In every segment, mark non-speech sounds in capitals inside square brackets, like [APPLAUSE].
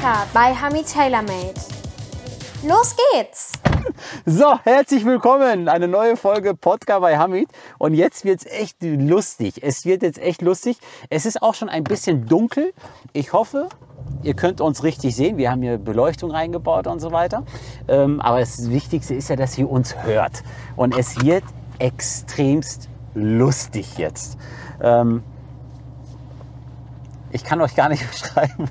Podcast bei Hami TaylorMade. Los geht's! [LAUGHS] So, herzlich willkommen. Eine neue Folge Podcast bei Hamid. Und jetzt wird's echt lustig. Es wird jetzt echt lustig. Es ist auch schon ein bisschen dunkel. Ich hoffe, ihr könnt uns richtig sehen. Wir haben hier Beleuchtung reingebaut und so weiter. Ähm, aber das Wichtigste ist ja, dass ihr uns hört. Und es wird extremst lustig jetzt. Ähm, ich kann euch gar nicht [LAUGHS] beschreiben.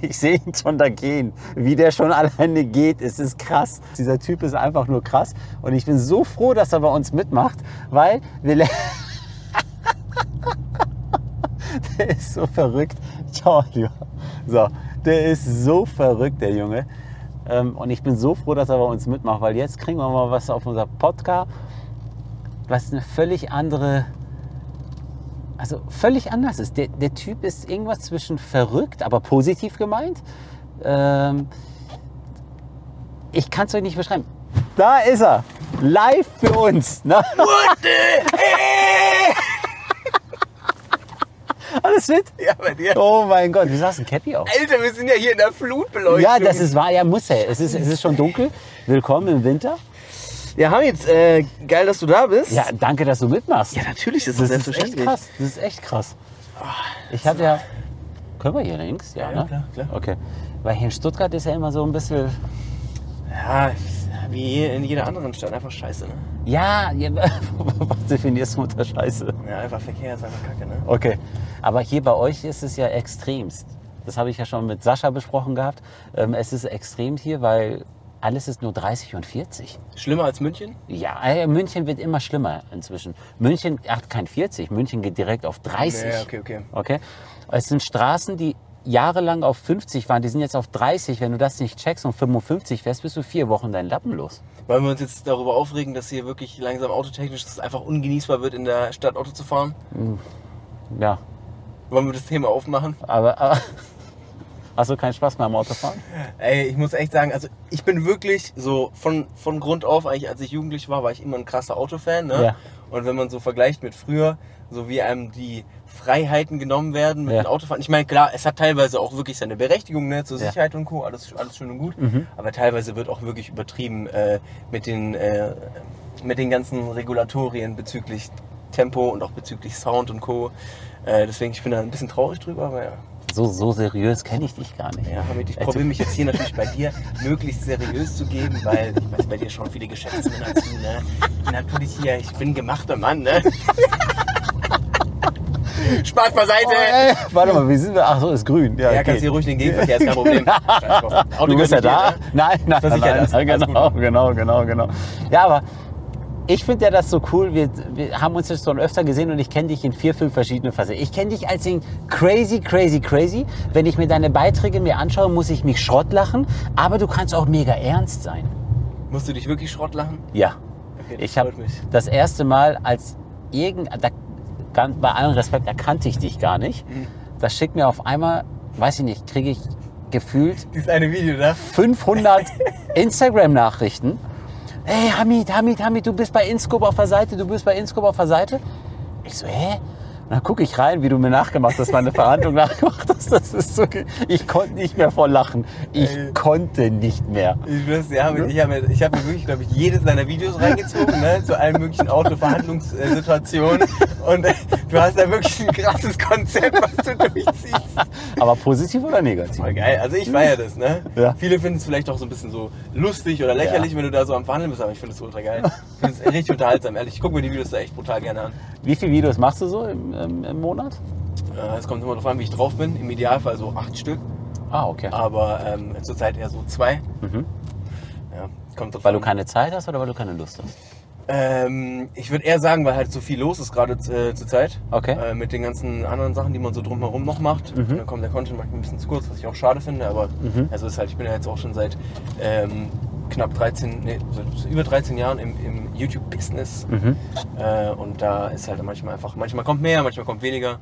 Ich sehe ihn schon da gehen. Wie der schon alleine geht, es ist krass. Dieser Typ ist einfach nur krass. Und ich bin so froh, dass er bei uns mitmacht, weil wir. le- [LAUGHS] der ist so verrückt. Ciao, lieber. So, der ist so verrückt, der Junge. Ähm, Und ich bin so froh, dass er bei uns mitmacht, weil jetzt kriegen wir mal was auf unser Podcast, was eine völlig andere also völlig anders ist. Der, der Typ ist irgendwas zwischen verrückt, aber positiv gemeint. Ähm, ich kann es euch nicht beschreiben. Da ist er. Live für uns. Ne? [LAUGHS] Alles fit? Ja, bei dir. Oh mein Gott, wie sahst du ein Cappy auf? Alter, wir sind ja hier in der Flutbeleuchtung. Ja, das ist wahr. Ja, muss er. Es ist, es ist schon dunkel. Willkommen im Winter. Ja, Hamid, äh, geil, dass du da bist. Ja, danke, dass du mitmachst. Ja, natürlich ist Das das, ist echt selbstverständlich. krass. Das ist echt krass. Ich habe ja. Können wir hier links? Ja, Ja, ne? klar, klar. Okay. Weil hier in Stuttgart ist ja immer so ein bisschen. Ja, wie in jeder anderen Stadt, einfach scheiße, ne? Ja, ja [LAUGHS] was definierst du unter Scheiße? Ja, einfach Verkehr ist einfach kacke, ne? Okay. Aber hier bei euch ist es ja extremst. Das habe ich ja schon mit Sascha besprochen gehabt. Ähm, es ist extrem hier, weil alles ist nur 30 und 40. Schlimmer als München? Ja, äh, München wird immer schlimmer inzwischen. München hat kein 40, München geht direkt auf 30. Ja, okay, okay. Okay. Es sind Straßen, die jahrelang auf 50 waren, die sind jetzt auf 30. Wenn du das nicht checkst und 55 fährst, bist du vier Wochen deinen Lappen los. Wollen wir uns jetzt darüber aufregen, dass hier wirklich langsam autotechnisch es einfach ungenießbar wird, in der Stadt Auto zu fahren? Ja, Wollen wir das Thema aufmachen? aber, aber [LAUGHS] hast du keinen Spaß mehr am Autofahren? Ey, ich muss echt sagen, also ich bin wirklich so von, von Grund auf, eigentlich als ich jugendlich war, war ich immer ein krasser Autofan. Ne? Ja. Und wenn man so vergleicht mit früher, so wie einem die Freiheiten genommen werden mit Ja. dem Autofahren. Ich meine, klar, es hat teilweise auch wirklich seine Berechtigung ne, zur Ja. Mhm. Sicherheit und Co., alles, alles schön und gut. Aber teilweise wird auch wirklich übertrieben äh, mit, den, äh, mit den ganzen Regulatorien bezüglich Tempo und auch bezüglich Sound und Co. Äh, deswegen, ich bin da ein bisschen traurig drüber, aber ja. So, so seriös kenne ich dich gar nicht. Ja, Hamid, ich probiere mich jetzt hier natürlich bei dir [LAUGHS] möglichst seriös zu geben, weil ich weiß bei dir schon viele Geschäftsmänner zu, ne? Ich bin natürlich hier, ich bin ein gemachter Mann, ne? [LAUGHS] Spaß beiseite! Ey, warte mal, wie sind wir? Ach so, ist grün. Ja, Ja, okay. kannst hier ruhig den Gegenverkehr, ist kein [LAUGHS] Problem. Auto Du bist ja da? ne? Nein, nein, nein, Versichert nein, das. nein Alles genau, gut. genau, genau, genau. Ja, aber ich finde ja das so cool. Wir, wir haben uns jetzt schon öfter gesehen und ich kenne dich in vier, fünf verschiedenen Phasen. Ich kenne dich als den crazy, crazy, crazy. Wenn ich mir deine Beiträge mir anschaue, muss ich mich Schrott lachen. Aber du kannst auch mega ernst sein. Musst du dich wirklich Schrott lachen? Ja. Okay, das Ich habe das erste Mal als irgend, da, bei allem Respekt erkannte ich dich gar nicht. Mhm. Da schickt mir auf einmal, weiß ich nicht, kriege ich gefühlt Dieses eine Video, ne? 500 [LAUGHS] Instagram-Nachrichten. Hey Hamid, Hamid, Hamid, du bist bei Inscope auf der Seite, du bist bei Inscope auf der Seite. Ich so, hä? Und dann gucke ich rein, wie du mir nachgemacht hast, meine Verhandlung [LAUGHS] nachgemacht hast. Das ist so, ich konnte nicht mehr vor Lachen. Ich Ey. konnte nicht mehr. Ich schwör's dir, Hamid, ich habe mir, ich hab mir wirklich, glaube ich, jedes deiner Videos reingezogen, ne? Zu allen möglichen Autoverhandlungssituationen. Und äh, du hast da wirklich ein krasses Konzept, was du durchziehst. Aber positiv oder negativ? Voll geil. Also ich feiere das, ne? Ja. Viele finden es vielleicht auch so ein bisschen so lustig oder lächerlich, Ja. wenn du da so am Verhandeln bist, aber ich finde es ultra geil. Ich finde es richtig [LAUGHS] unterhaltsam, ehrlich. Ich gucke mir die Videos da echt brutal gerne an. Wie viele Videos machst du so im, im, im Monat? Äh, Es kommt immer darauf an, wie ich drauf bin. Im Idealfall so acht Stück, Ah, okay. aber ähm, zurzeit eher so zwei. Mhm. Ja, kommt drauf Weil du an. keine Zeit hast oder weil du keine Lust hast? Ähm, ich würde eher sagen, weil halt so viel los ist gerade äh, zur Zeit. Okay. Äh, mit den ganzen anderen Sachen, die man so drumherum noch macht. Mhm. Dann kommt der Content manchmal ein bisschen zu kurz, was ich auch schade finde. Aber Mhm. also ist halt, ich bin ja jetzt auch schon seit ähm, knapp 13, nee, seit über 13 Jahren im, im YouTube-Business. Mhm. Äh, und da ist halt manchmal einfach, manchmal kommt mehr, manchmal kommt weniger.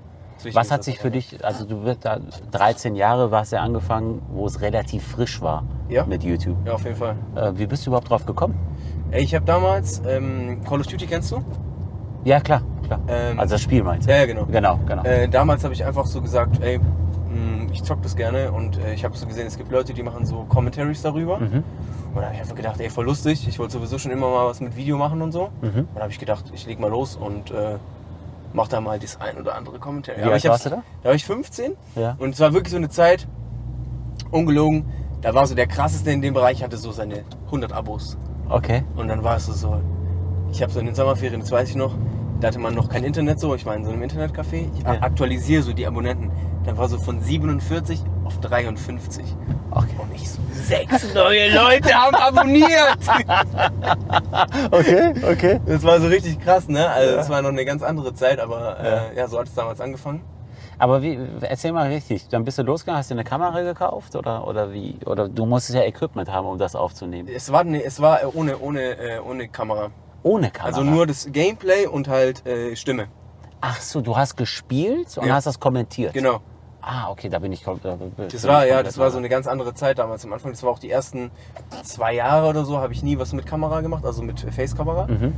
Was hat sich für dich, also du wirst da 13 Jahre warst ja angefangen, wo es relativ frisch war Ja. mit YouTube. Ja, auf jeden Fall. Äh, wie bist du überhaupt drauf gekommen? Ich habe damals ähm, Call of Duty kennst du? Ja, klar, klar. Ähm, also das Spiel meinst du? Ja, ja, genau. Genau, genau. Äh, damals habe ich einfach so gesagt, ey, mh, ich zock das gerne und äh, ich habe so gesehen, es gibt Leute, die machen so Commentaries darüber. Mhm. Und da habe ich einfach gedacht, ey, voll lustig. Ich wollte sowieso schon immer mal was mit Video machen und so. Mhm. Und da habe ich gedacht, ich leg mal los und äh, mach da mal das ein oder andere Kommentar. Wie alt ich hab's- warst du da? Da war ich 15 Ja. und es war wirklich so eine Zeit, ungelogen, da war so der krasseste in dem Bereich, hatte so seine 100 Abos. Okay. Und dann war es so, so ich habe so in den Sommerferien, das weiß ich noch, da hatte man noch kein Internet so, ich war in so einem Internetcafé, ich Ja. aktualisiere so die Abonnenten. Dann war so von 47 auf 53. Okay. Und ich so, sechs [LAUGHS] neue Leute haben abonniert! [LAUGHS] Okay, okay. Das war so richtig krass, ne? Also Ja. das war noch eine ganz andere Zeit, aber äh, ja, so hat es damals angefangen. Aber wie, erzähl mal richtig, dann bist du losgegangen, hast du eine Kamera gekauft oder, oder wie? Oder du musstest ja Equipment haben, um das aufzunehmen. Es war, ne, es war äh, ohne, ohne, äh, ohne Kamera. Ohne Kamera. Also nur das Gameplay und halt äh, Stimme. Ach so, du hast gespielt und Ja. hast das kommentiert. Genau. Ah, okay, da bin ich. kom- Da bin Das war ja, komplett das war so eine ganz andere Zeit damals am Anfang. Das war auch die ersten zwei Jahre oder so, habe ich nie was mit Kamera gemacht, also mit Face-Kamera. Mhm.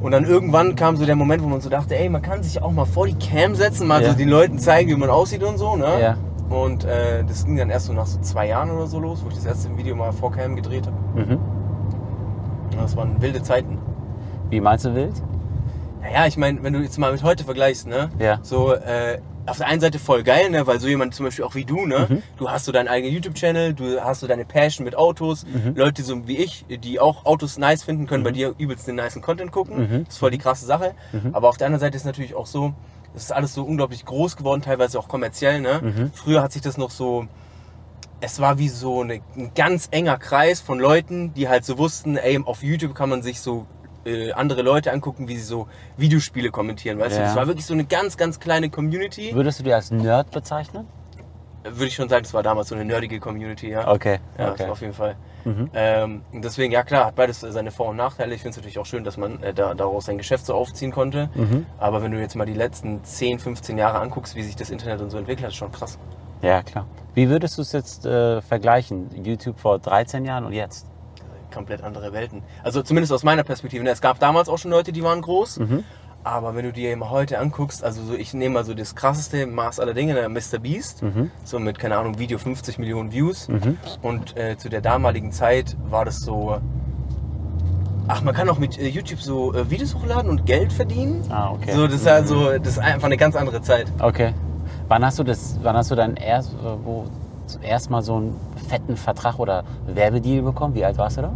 Und dann irgendwann kam so der Moment, wo man so dachte, ey, man kann sich auch mal vor die Cam setzen, mal Ja. so den Leuten zeigen, wie man aussieht und so, ne? Ja. Und äh, das ging dann erst so nach so zwei Jahren oder so los, wo ich das erste Video mal vor Cam gedreht habe. Mhm. Das waren wilde Zeiten. Wie meinst du wild? Naja, ich meine, wenn du jetzt mal mit heute vergleichst, ne? Ja. So, äh, auf der einen Seite voll geil, ne? Weil so jemand zum Beispiel auch wie du, ne? Mhm. Du hast so deinen eigenen YouTube-Channel, du hast so deine Passion mit Autos. Mhm. Leute so wie ich, die auch Autos nice finden, können bei dir übelst den nicen Content gucken. Mhm. Das ist voll die krasse Sache. Aber auf der anderen Seite ist natürlich auch so, es ist alles so unglaublich groß geworden, teilweise auch kommerziell, ne? Mhm. Früher hat sich das noch so, es war wie so eine, ein ganz enger Kreis von Leuten, die halt so wussten, ey, auf YouTube kann man sich so äh, andere Leute angucken, wie sie so Videospiele kommentieren, weißt du? Ja. Das war wirklich so eine ganz, ganz kleine Community. Würdest du dich als Nerd bezeichnen? Würde ich schon sagen, das war damals so eine nerdige Community, ja. Okay. Ja, okay. auf jeden Fall. Mhm. Ähm, deswegen, ja klar, hat beides seine Vor- und Nachteile. Ich finde es natürlich auch schön, dass man äh, da, daraus sein Geschäft so aufziehen konnte. Mhm. Aber wenn du jetzt mal die letzten 10, 15 Jahre anguckst, wie sich das Internet und so entwickelt hat, ist schon krass. Ja, klar. Wie würdest du es jetzt äh, vergleichen? YouTube vor 13 Jahren und jetzt? Komplett andere Welten. Also zumindest aus meiner Perspektive. ne, Es gab damals auch schon Leute, die waren groß. Mhm. Aber wenn du dir mal heute anguckst, also so, ich nehme mal so das krasseste Maß aller Dinge, der Mr. Beast, Mhm. so mit, keine Ahnung, Video 50 Millionen Views. Mhm. Und äh, zu der damaligen Zeit war das so. Ach, man kann auch mit äh, YouTube so äh, Videos hochladen und Geld verdienen. Ah, okay. So, das ist also, das ist einfach eine ganz andere Zeit. Okay. Wann hast du das, wann hast du dann erst, äh, wo zuerst mal so einen fetten Vertrag oder Werbedeal bekommen? Wie alt warst du da?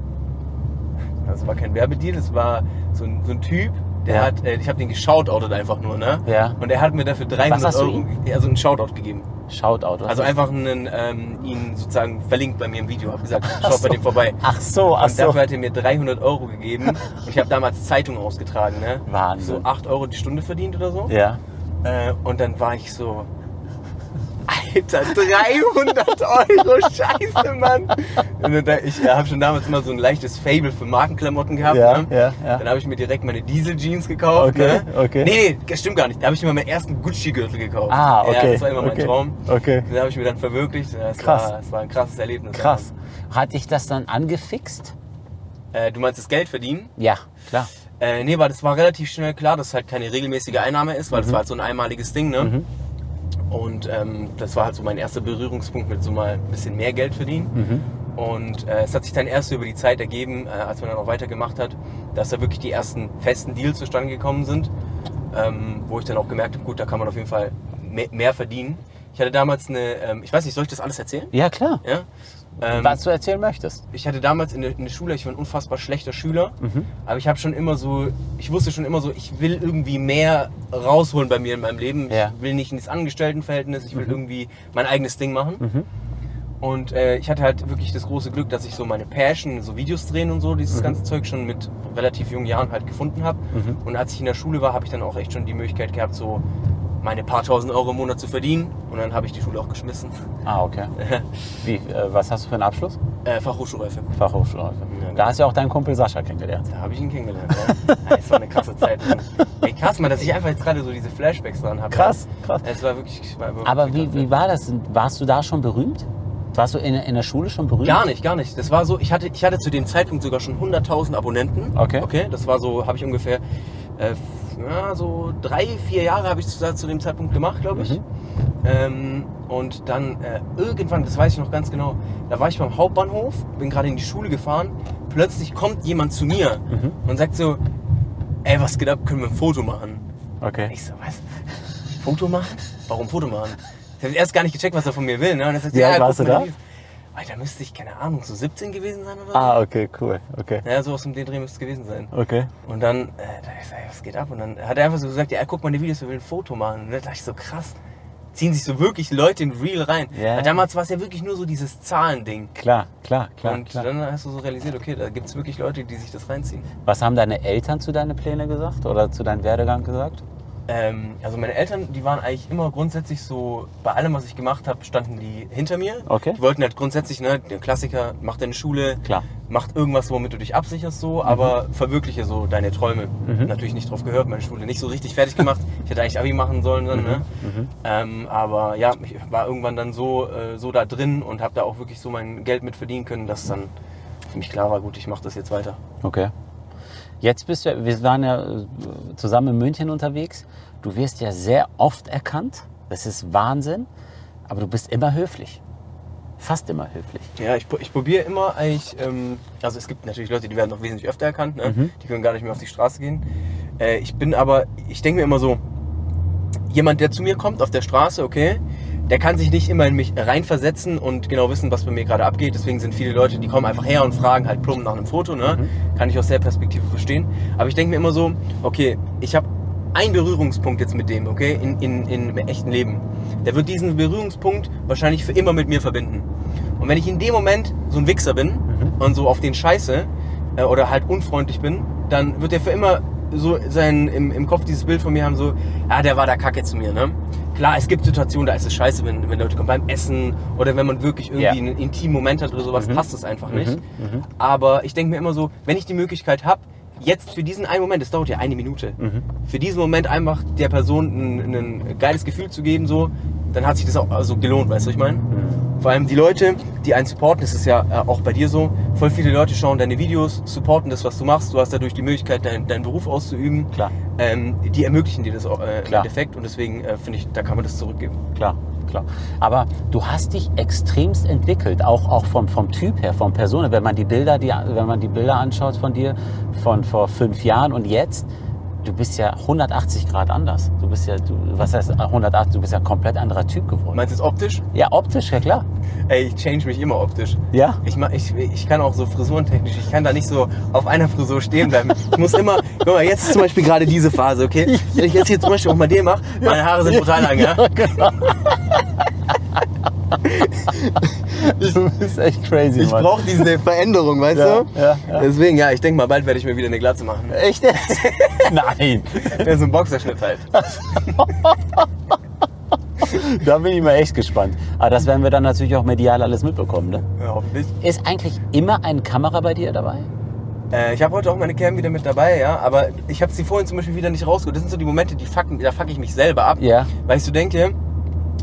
Das war kein Werbedeal, das war so ein, so ein Typ, der Ja. hat, äh, ich habe den geshoutoutet einfach nur, ne? Ja. Und er hat mir dafür 300 hast du Euro, also einen Shoutout gegeben. Shoutout. was Also einfach einen, ähm, ihn sozusagen verlinkt bei mir im Video. Hab gesagt, schaut bei so. dem vorbei. Ach so, ach Und so. dafür hat er mir 300 Euro gegeben. Und [LAUGHS] ich habe damals Zeitung ausgetragen, ne? Wahnsinn. So 8 Euro die Stunde verdient oder so. Ja. Äh, und dann war ich so, Alter, 300 Euro, scheiße, Mann. Und dann, ich habe schon damals immer so ein leichtes Fable für Markenklamotten gehabt. Ja, ne? ja, ja. Dann habe ich mir direkt meine Diesel-Jeans gekauft. Okay, ne? okay. Nee, nee, das stimmt gar nicht. Da habe ich mir meinen ersten Gucci-Gürtel gekauft. Ah, okay. Ja, das war immer mein okay. Traum. Okay. Den habe ich mir dann verwirklicht. Das Krass. War, das war ein krasses Erlebnis. Krass. Hat dich das dann angefixt? Äh, du meinst das Geld verdienen? Ja, klar. Äh, nee, weil das war relativ schnell klar, dass es halt keine regelmäßige Einnahme ist, weil das war halt so ein einmaliges Ding, ne? Mhm. Und ähm, das war halt so mein erster Berührungspunkt mit so mal ein bisschen mehr Geld verdienen. Mhm. Und äh, es hat sich dann erst so über die Zeit ergeben, äh, als man dann auch weitergemacht hat, dass da wirklich die ersten festen Deals zustande gekommen sind, ähm, wo ich dann auch gemerkt habe, gut, da kann man auf jeden Fall mehr, mehr verdienen. Ich hatte damals eine, ähm, ich weiß nicht, soll ich das alles erzählen? Ja, klar. Ja. Ähm, Was du erzählen möchtest. ich hatte damals in der, in der Schule, ich war ein unfassbar schlechter Schüler, Mhm. aber ich habe schon immer so, ich wusste schon immer so, ich will irgendwie mehr rausholen bei mir in meinem Leben. Ja. Ich will nicht in das Angestelltenverhältnis, ich will Mhm. irgendwie mein eigenes Ding machen. Mhm. Und äh, ich hatte halt wirklich das große Glück, dass ich so meine Passion, so Videos drehen und so, dieses Mhm. ganze Zeug schon mit relativ jungen Jahren halt gefunden habe. Mhm. Und als ich in der Schule war, habe ich dann auch echt schon die Möglichkeit gehabt, so meine paar tausend Euro im Monat zu verdienen. Und dann habe ich die Schule auch geschmissen. Ah, okay. [LAUGHS] Wie, äh, was hast du für einen Abschluss? äh, Fachhochschulreife. Fachhochschulreife. Ja, Da hast du ja auch deinen Kumpel Sascha kennengelernt. Da habe ich ihn kennengelernt. Ja. Ja, Es war eine krasse Zeit. [LAUGHS] Ey, krass, mal, dass ich einfach jetzt gerade so diese Flashbacks dran habe. Krass, krass. Es war wirklich. war wirklich Aber wie, wie war das? Warst du da schon berühmt? Warst du in, in der Schule schon berühmt? Gar nicht, gar nicht. Das war so, ich hatte, ich hatte zu dem Zeitpunkt sogar schon 100.000 Abonnenten. Okay. Okay, das war so, habe ich ungefähr, äh, ja, so drei, vier Jahre habe ich zu, zu dem Zeitpunkt gemacht, glaube ich. Mhm. Ähm, und dann äh, irgendwann, das weiß ich noch ganz genau, da war ich beim Hauptbahnhof, bin gerade in die Schule gefahren. Plötzlich kommt jemand zu mir Mhm. und sagt so: Ey, was geht ab? Können wir ein Foto machen? Okay. Ich so, was? Foto machen? Warum Foto machen? Ich habe erst gar nicht gecheckt, was er von mir will. Ne? Und er sagt, Wie alt guck warst du da? die Videos. Alter, müsste ich, keine Ahnung, so 17 gewesen sein oder so? Ah, okay, cool. Okay. Ja, so aus dem Dreh müsste es gewesen sein. Okay. Und dann, äh, da ich ey, was geht ab? Und dann hat er einfach so gesagt, ja, guck mal die Videos, wir will ein Foto machen. Und da dachte ich so, krass. Ziehen sich so wirklich Leute in Real rein. Ja. Weil damals war es ja wirklich nur so dieses Zahlending. Klar, klar, klar. und klar. dann hast du so realisiert, okay, da gibt es wirklich Leute, die sich das reinziehen. Was haben deine Eltern zu deinen Plänen gesagt oder zu deinem Werdegang gesagt? Ähm, also meine Eltern, die waren eigentlich immer grundsätzlich so, bei allem, was ich gemacht habe, standen die hinter mir. Okay. Die wollten halt grundsätzlich, ne, der Klassiker, mach deine Schule, Klar. mach irgendwas, womit du dich absicherst so, aber verwirkliche so deine Träume. Mhm. Natürlich nicht drauf gehört, meine Schule nicht so richtig fertig gemacht. [LAUGHS] ich hätte eigentlich Abi machen sollen dann, ne? Mhm. Ähm, aber ja, ich war irgendwann dann so, äh, so da drin und habe da auch wirklich so mein Geld mit verdienen können, dass dann für mich klar war, gut, ich mache das jetzt weiter. Okay. Jetzt bist du, wir waren ja äh, zusammen in München unterwegs. Du wirst ja sehr oft erkannt. Das ist Wahnsinn. Aber du bist immer höflich. Fast immer höflich. Ja, ich, ich probiere immer eigentlich, ähm, also es gibt natürlich Leute, die werden noch wesentlich öfter erkannt, ne? Mhm. die können gar nicht mehr auf die Straße gehen. Äh, ich bin aber, ich denke mir immer so, jemand, der zu mir kommt auf der Straße, okay, der kann sich nicht immer in mich reinversetzen und genau wissen, was bei mir gerade abgeht. Deswegen sind viele Leute, die kommen einfach her und fragen halt plump nach einem Foto. Ne? Kann ich aus der Perspektive verstehen. Aber ich denke mir immer so, okay, ich habe einen Berührungspunkt jetzt mit dem, okay, in, in, in, im echten Leben. Der wird diesen Berührungspunkt wahrscheinlich für immer mit mir verbinden. Und wenn ich in dem Moment so ein Wichser bin und so auf den Scheiße äh, oder halt unfreundlich bin, dann wird er für immer so sein, im, im Kopf dieses Bild von mir haben, so, ja, der war da kacke zu mir, ne? Klar, es gibt Situationen, da ist es scheiße, wenn, wenn Leute kommen beim Essen oder wenn man wirklich irgendwie Ja. einen intimen Moment hat oder sowas, Mhm. passt das einfach nicht. Mhm. Aber ich denke mir immer so, wenn ich die Möglichkeit habe, jetzt für diesen einen Moment, das dauert ja eine Minute, Mhm. für diesen Moment einfach der Person ein, ein geiles Gefühl zu geben, so, dann hat sich das auch also gelohnt, weißt du, was ich meine? Vor allem die Leute, die einen supporten, das ist ja äh, auch bei dir so, voll viele Leute schauen deine Videos, supporten das, was du machst, du hast dadurch die Möglichkeit, dein, deinen Beruf auszuüben. Klar. Ähm, die ermöglichen dir das auch, äh, im. Endeffekt und deswegen äh, finde ich, da kann man das zurückgeben. Klar, klar. Aber du hast dich extremst entwickelt, auch, auch vom, vom Typ her, von Person. Wenn man die Bilder, die, wenn man die Bilder anschaut von dir von vor fünf Jahren und jetzt, du bist ja 180 Grad anders. Du bist ja, du, was heißt 180? Du bist ja ein komplett anderer Typ geworden. Meinst du es optisch? Ja, optisch, ja klar. Ey, ich change mich immer optisch. Ja. Ich, ich, ich kann auch so frisurentechnisch, ich kann da nicht so auf einer Frisur stehen bleiben. Ich muss immer, guck mal, jetzt ist zum Beispiel gerade diese Phase, okay? [LAUGHS] Wenn ich jetzt hier zum Beispiel auch mal den mache, meine Haare sind brutal lang, ja? [LAUGHS] [LAUGHS] Du bist echt crazy, Ich brauche diese Veränderung, weißt Ja, du? ja, ja. Deswegen, ja, ich denke mal, bald werde ich mir wieder eine Glatze machen. Echt? [LAUGHS] Nein. Das ist ein Boxerschnitt halt. [LAUGHS] Da bin ich mal echt gespannt. Aber das werden wir dann natürlich auch medial alles mitbekommen. Ne? Ja, hoffentlich. Ist eigentlich immer eine Kamera bei dir dabei? Äh, ich habe heute auch meine Cam wieder mit dabei, ja, aber ich habe sie vorhin zum Beispiel wieder nicht rausgeholt. Das sind so die Momente, die fucken, da fuck ich mich selber ab. Ja. Weil ich so denke,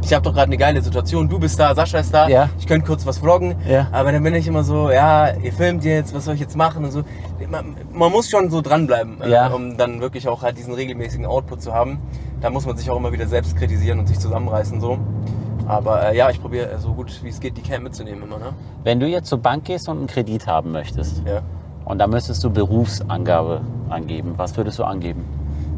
ich habe doch gerade eine geile Situation, du bist da, Sascha ist da, Ja. ich könnte kurz was vloggen, Ja. aber dann bin ich immer so, ja, ihr filmt jetzt, was soll ich jetzt machen und so. Man, man muss schon so dranbleiben, äh, Ja. um dann wirklich auch halt diesen regelmäßigen Output zu haben. Da muss man sich auch immer wieder selbst kritisieren und sich zusammenreißen so. Aber äh, ja, ich probiere äh, so gut wie es geht, die Cam mitzunehmen immer, ne? Wenn du jetzt zur Bank gehst und einen Kredit haben möchtest Ja. und da müsstest du Berufsangabe angeben, was würdest du angeben?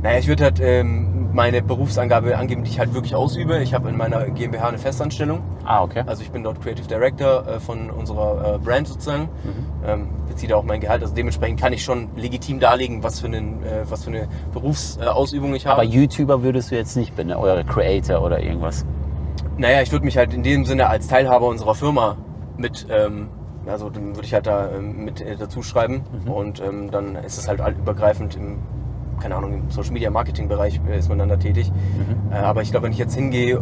Naja, ich würde halt ähm, meine Berufsangabe angeben, die ich halt wirklich ausübe. Ich habe in meiner GmbH eine Festanstellung. Ah, okay. Also ich bin dort Creative Director äh, von unserer äh, Brand sozusagen. Ähm, beziehe da auch mein Gehalt. Also dementsprechend kann ich schon legitim darlegen, was für, einen, äh, was für eine Berufsausübung ich habe. Aber YouTuber würdest du jetzt nicht bin, oder Creator oder irgendwas. naja, ich würde mich halt in dem Sinne als Teilhaber unserer Firma mit, ähm, also dann würde ich halt da ähm, mit äh, dazu schreiben. Und ähm, dann ist es halt übergreifend im, keine Ahnung, im Social Media Marketing Bereich äh, ist man dann da tätig. Äh, aber ich glaube, wenn ich jetzt hingehe äh,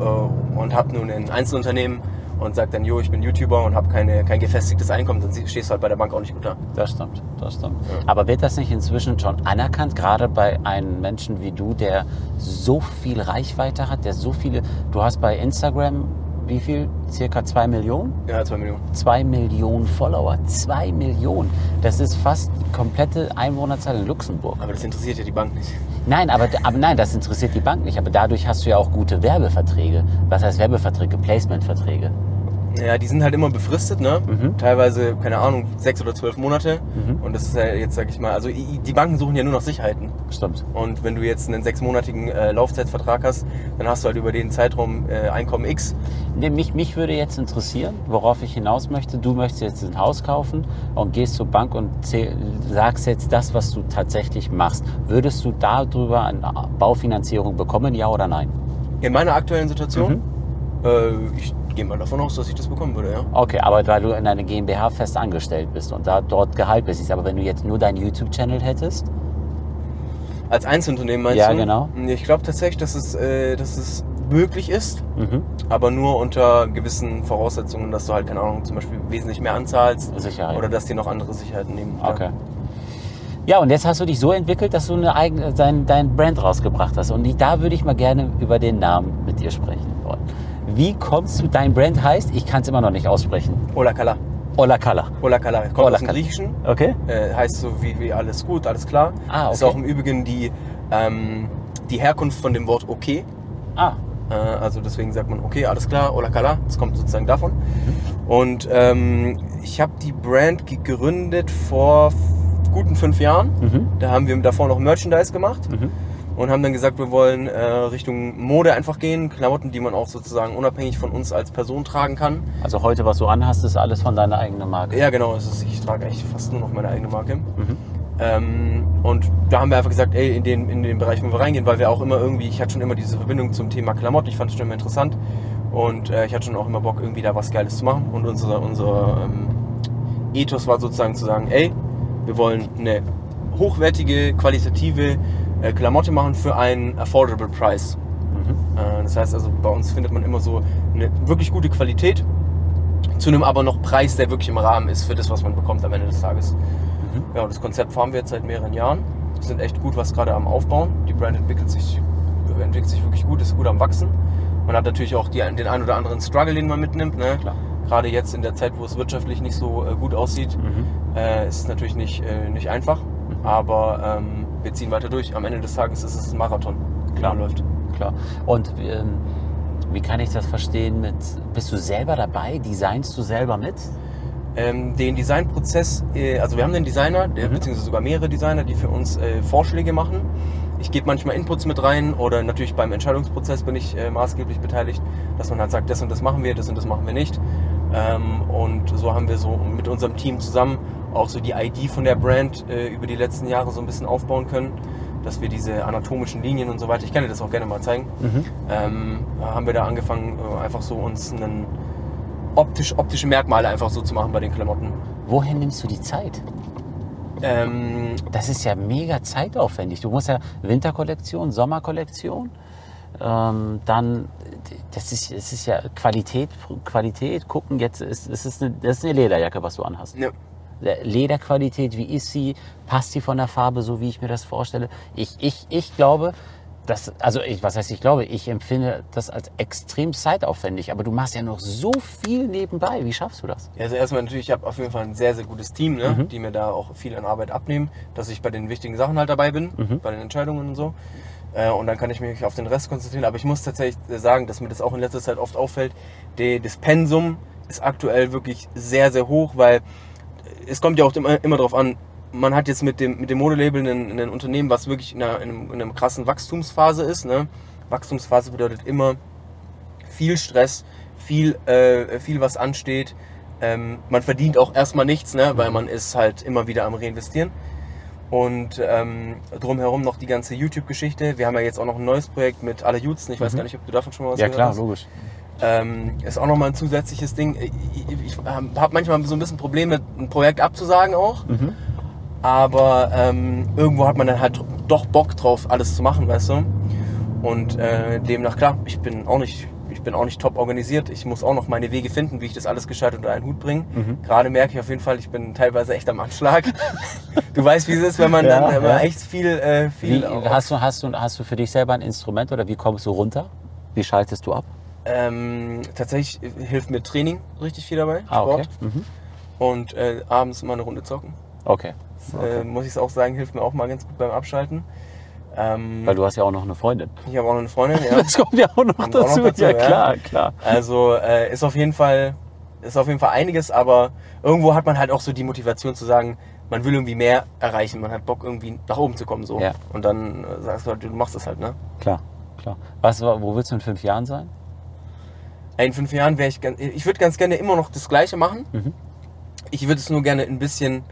und habe nun ein Einzelunternehmen und sage dann, jo, ich bin YouTuber und habe keine, kein gefestigtes Einkommen, dann stehst du halt bei der Bank auch nicht gut da. Das stimmt, das stimmt. Ja. Aber wird das nicht inzwischen schon anerkannt, gerade bei einem Menschen wie du, der so viel Reichweite hat, der so viele, du hast bei Instagram wie viel? Circa zwei Millionen? Ja, zwei Millionen. Zwei Millionen Follower. Zwei Millionen. Das ist fast die komplette Einwohnerzahl in Luxemburg. Aber das interessiert ja die Bank nicht. [LAUGHS] Nein, aber, aber nein, das interessiert die Bank nicht. Aber dadurch hast du ja auch gute Werbeverträge. Was heißt Werbeverträge? Placementverträge. Ja, die sind halt immer befristet, ne? Mhm. Teilweise, keine Ahnung, sechs oder zwölf Monate. Mhm. Und das ist ja jetzt, sag ich mal, also die Banken suchen ja nur nach Sicherheiten. Stimmt. Und wenn du jetzt einen sechsmonatigen äh, Laufzeitvertrag hast, dann hast du halt über den Zeitraum äh, Einkommen X. Nee, mich, mich würde jetzt interessieren, worauf ich hinaus möchte. Du möchtest jetzt ein Haus kaufen und gehst zur Bank und sagst jetzt das, was du tatsächlich machst. Würdest du darüber eine Baufinanzierung bekommen, ja oder nein? In meiner aktuellen Situation, Mhm. äh, ich gehe mal davon aus, dass ich das bekommen würde, ja. Okay, aber weil du in einer GmbH fest angestellt bist und da dort Gehalt bist. Aber wenn du jetzt nur deinen YouTube-Channel hättest, Als Einzelunternehmen meinst Ja, du? genau. Ich glaube tatsächlich, dass es, äh, dass es möglich ist, mhm. aber nur unter gewissen Voraussetzungen, dass du halt, keine Ahnung, zum Beispiel wesentlich mehr anzahlst Sicherheit. oder dass die noch andere Sicherheiten nehmen. Ja. Okay. Ja, und jetzt hast du dich so entwickelt, dass du eine eigene, dein, dein Brand rausgebracht hast. Und da würde ich mal gerne über den Namen mit dir sprechen. Wie kommst du, dein Brand heißt, ich kann es immer noch nicht aussprechen, Olakala. Olakala. Olakala. Kommt aus Olakala. dem Griechischen. Okay? Äh, heißt so wie, wie alles gut, alles klar. Ah, Ist okay. auch im Übrigen die, ähm, die Herkunft von dem Wort okay. Ah, Äh, also deswegen sagt man okay, alles klar, Olakala. Das kommt sozusagen davon. Und ähm, ich habe die Brand gegründet vor guten fünf Jahren. mhm. Da haben wir davor noch Merchandise gemacht Mhm. Und haben dann gesagt, wir wollen äh, Richtung Mode einfach gehen. Klamotten, die man auch sozusagen unabhängig von uns als Person tragen kann. Also heute, was du anhast, ist alles von deiner eigenen Marke. Ja, genau. Ist, ich trage eigentlich fast nur noch meine eigene Marke. Mhm. Ähm, und da haben wir einfach gesagt, ey, in den, in den Bereich wollen wir reingehen, weil wir auch immer irgendwie, ich hatte schon immer diese Verbindung zum Thema Klamotten, ich fand es schon immer interessant und äh, ich hatte schon auch immer Bock, irgendwie da was Geiles zu machen. Und unser, unser ähm, Ethos war sozusagen zu sagen, ey, wir wollen eine hochwertige, qualitative äh, Klamotte machen für einen affordable Price. Mhm. Äh, das heißt also, bei uns findet man immer so eine wirklich gute Qualität zu einem aber noch Preis, der wirklich im Rahmen ist für das, was man bekommt am Ende des Tages. Mhm. Ja, und das Konzept fahren wir jetzt seit mehreren Jahren. Wir sind echt gut was gerade am Aufbauen. Die Brand entwickelt sich, entwickelt sich wirklich gut, ist gut am Wachsen. Man hat natürlich auch die, den ein oder anderen Struggle, den man mitnimmt. Ne? Klar. Gerade jetzt in der Zeit, wo es wirtschaftlich nicht so äh, gut aussieht, Mhm. äh, ist es natürlich nicht, äh, nicht einfach. Aber ähm, wir ziehen weiter durch. Am Ende des Tages ist es ein Marathon, Klar. läuft. Klar. Und ähm, wie kann ich das verstehen mit, bist du selber dabei? Designst du selber mit? Ähm, den Designprozess, äh, also wir haben einen Designer, der, Mhm. beziehungsweise sogar mehrere Designer, die für uns äh, Vorschläge machen. Ich gebe manchmal Inputs mit rein oder natürlich beim Entscheidungsprozess bin ich äh, maßgeblich beteiligt, dass man halt sagt, das und das machen wir, das und das machen wir nicht. Ähm, und so haben wir so mit unserem Team zusammen auch so die ID von der Brand äh, über die letzten Jahre so ein bisschen aufbauen können, dass wir diese anatomischen Linien und so weiter, ich kann dir das auch gerne mal zeigen, Mhm. ähm, haben wir da angefangen, äh, einfach so uns einen optisch, optische Merkmale einfach so zu machen bei den Klamotten. Woher nimmst du die Zeit? Ähm, Das ist ja mega zeitaufwendig. Du musst ja Winterkollektion, Sommerkollektion, ähm, dann, das ist, das ist ja Qualität, Qualität, gucken, jetzt ist, es ist eine, das ist eine Lederjacke, was du anhast. ja. Lederqualität, wie ist sie? Passt sie von der Farbe so, wie ich mir das vorstelle? Ich, ich, ich glaube, dass, also ich, was heißt ich glaube, ich empfinde das als extrem zeitaufwendig, aber du machst ja noch so viel nebenbei. Wie schaffst du das? Ja, Also erstmal natürlich, ich habe auf jeden Fall ein sehr, sehr gutes Team, ne? Mhm. die mir da auch viel an Arbeit abnehmen, dass ich bei den wichtigen Sachen halt dabei bin, Mhm. bei den Entscheidungen und so. Äh, und dann kann ich mich auf den Rest konzentrieren. Aber ich muss tatsächlich äh, sagen, dass mir das auch in letzter Zeit oft auffällt, die, das Pensum ist aktuell wirklich sehr, sehr hoch, weil es kommt ja auch immer, immer darauf an, man hat jetzt mit dem, mit dem Modelabel ein, ein Unternehmen, was wirklich in einer, in, einem, in einer krassen Wachstumsphase ist. Ne? Wachstumsphase bedeutet immer viel Stress, viel, äh, viel was ansteht. Ähm, man verdient auch erstmal nichts, ne? weil man ist halt immer wieder am Reinvestieren. Und ähm, drumherum noch die ganze YouTube-Geschichte. Wir haben ja jetzt auch noch ein neues Projekt mit Alle Jutzen. Ich weiß Mhm. gar nicht, ob du davon schon mal was Ja gehört klar, hast. logisch. Ähm, ist auch nochmal ein zusätzliches Ding. Ich, ich, ich habe manchmal so ein bisschen Probleme, ein Projekt abzusagen auch. Mhm. Aber ähm, irgendwo hat man dann halt doch Bock drauf, alles zu machen, weißt du? Und äh, demnach, klar, ich bin auch nicht, ich bin auch nicht top organisiert. Ich muss auch noch meine Wege finden, wie ich das alles gescheit unter einen Hut bringe. Mhm. Gerade merke ich auf jeden Fall, ich bin teilweise echt am Anschlag. [LAUGHS] du weißt, wie es ist, wenn man Ja, dann immer ja. echt viel, äh, viel Wie, hast, du, hast, du, hast du für dich selber ein Instrument oder wie kommst du runter? Wie schaltest du ab? ähm, tatsächlich hilft mir Training richtig viel dabei. Ah, okay. Mhm. Und äh, abends mal eine Runde zocken. Okay. Äh, muss ich auch sagen, hilft mir auch mal ganz gut beim Abschalten. Ähm, Weil du hast ja auch noch eine Freundin. ich habe auch noch eine Freundin, ja. [LAUGHS] Das kommt ja auch noch Kommt auch noch dazu. dazu, ja, ja. klar, klar. Also äh, ist auf jeden Fall ist auf jeden Fall einiges, aber irgendwo hat man halt auch so die Motivation zu sagen, man will irgendwie mehr erreichen, man hat Bock irgendwie nach oben zu kommen so. Ja. Und dann äh, sagst du halt, du machst das halt, ne? Klar, klar. Was, wo willst du in fünf Jahren sein? In fünf Jahren wäre ich ganz, ich würde ganz gerne immer noch das Gleiche machen. Mhm. Ich würde es nur gerne ein bisschen.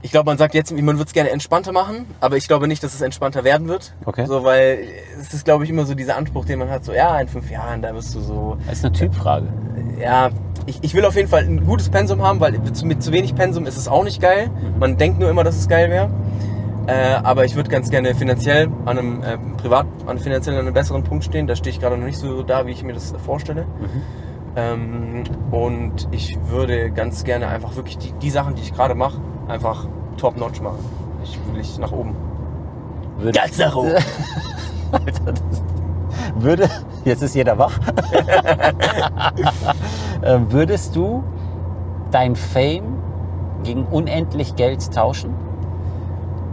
Ich glaube, man sagt jetzt, man würde es gerne entspannter machen, aber ich glaube nicht, dass es entspannter werden wird. Okay. So, weil es ist, glaube ich, immer so dieser Anspruch, den man hat, so, ja, in fünf Jahren, da wirst du so, Das ist eine Typfrage. ja, ich, ich will auf jeden Fall ein gutes Pensum haben, weil mit zu wenig Pensum ist es auch nicht geil. Man denkt nur immer, dass es geil wäre. Äh, aber ich würde ganz gerne finanziell an einem äh, privat an finanziell an einem besseren Punkt stehen. Da stehe ich gerade noch nicht so da, wie ich mir das vorstelle. Ähm, und ich würde ganz gerne einfach wirklich die, die Sachen, die ich gerade mache, einfach top notch machen. Ich will ich nach oben. Würde, Ganz nach oben. [LAUGHS] Alter, das würde, jetzt ist jeder wach. [LAUGHS] Ähm, Würdest du dein Fame gegen unendlich Geld tauschen?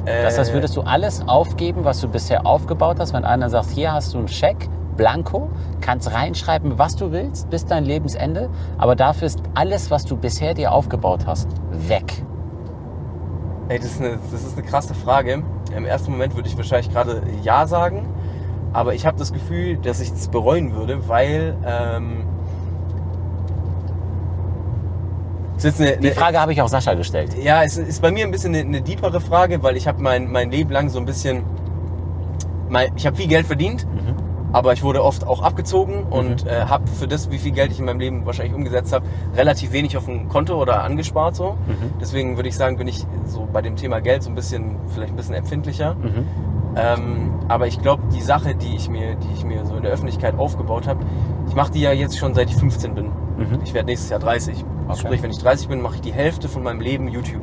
Das heißt, Äh, würdest du alles aufgeben, was du bisher aufgebaut hast, wenn einer sagt, hier hast du einen Scheck, blanko, kannst reinschreiben, was du willst, bis dein Lebensende, aber dafür ist alles, was du bisher dir aufgebaut hast, weg. Ey, das ist, eine, das ist eine krasse Frage. Im ersten Moment würde ich wahrscheinlich gerade Ja sagen, aber ich habe das Gefühl, dass ich es bereuen würde, weil ähm, eine, Die Frage habe ich auch Sascha gestellt. ja, es ist bei mir ein bisschen eine, eine deepere Frage, weil ich habe mein, mein Leben lang so ein bisschen, mein, ich habe viel Geld verdient, Mhm. Aber ich wurde oft auch abgezogen und äh, habe für das, wie viel Geld ich in meinem Leben wahrscheinlich umgesetzt habe, relativ wenig auf dem Konto oder angespart so. Mhm. Deswegen würde ich sagen, bin ich so bei dem Thema Geld so ein bisschen, vielleicht ein bisschen empfindlicher. Mhm. Ähm, aber ich glaube, die Sache, die ich mir, die ich mir so in der Öffentlichkeit aufgebaut habe, ich mache die ja jetzt schon seit ich 15 bin. Mhm. Ich werde nächstes Jahr 30. Okay. Sprich, wenn ich 30 bin, mache ich die Hälfte von meinem Leben YouTube.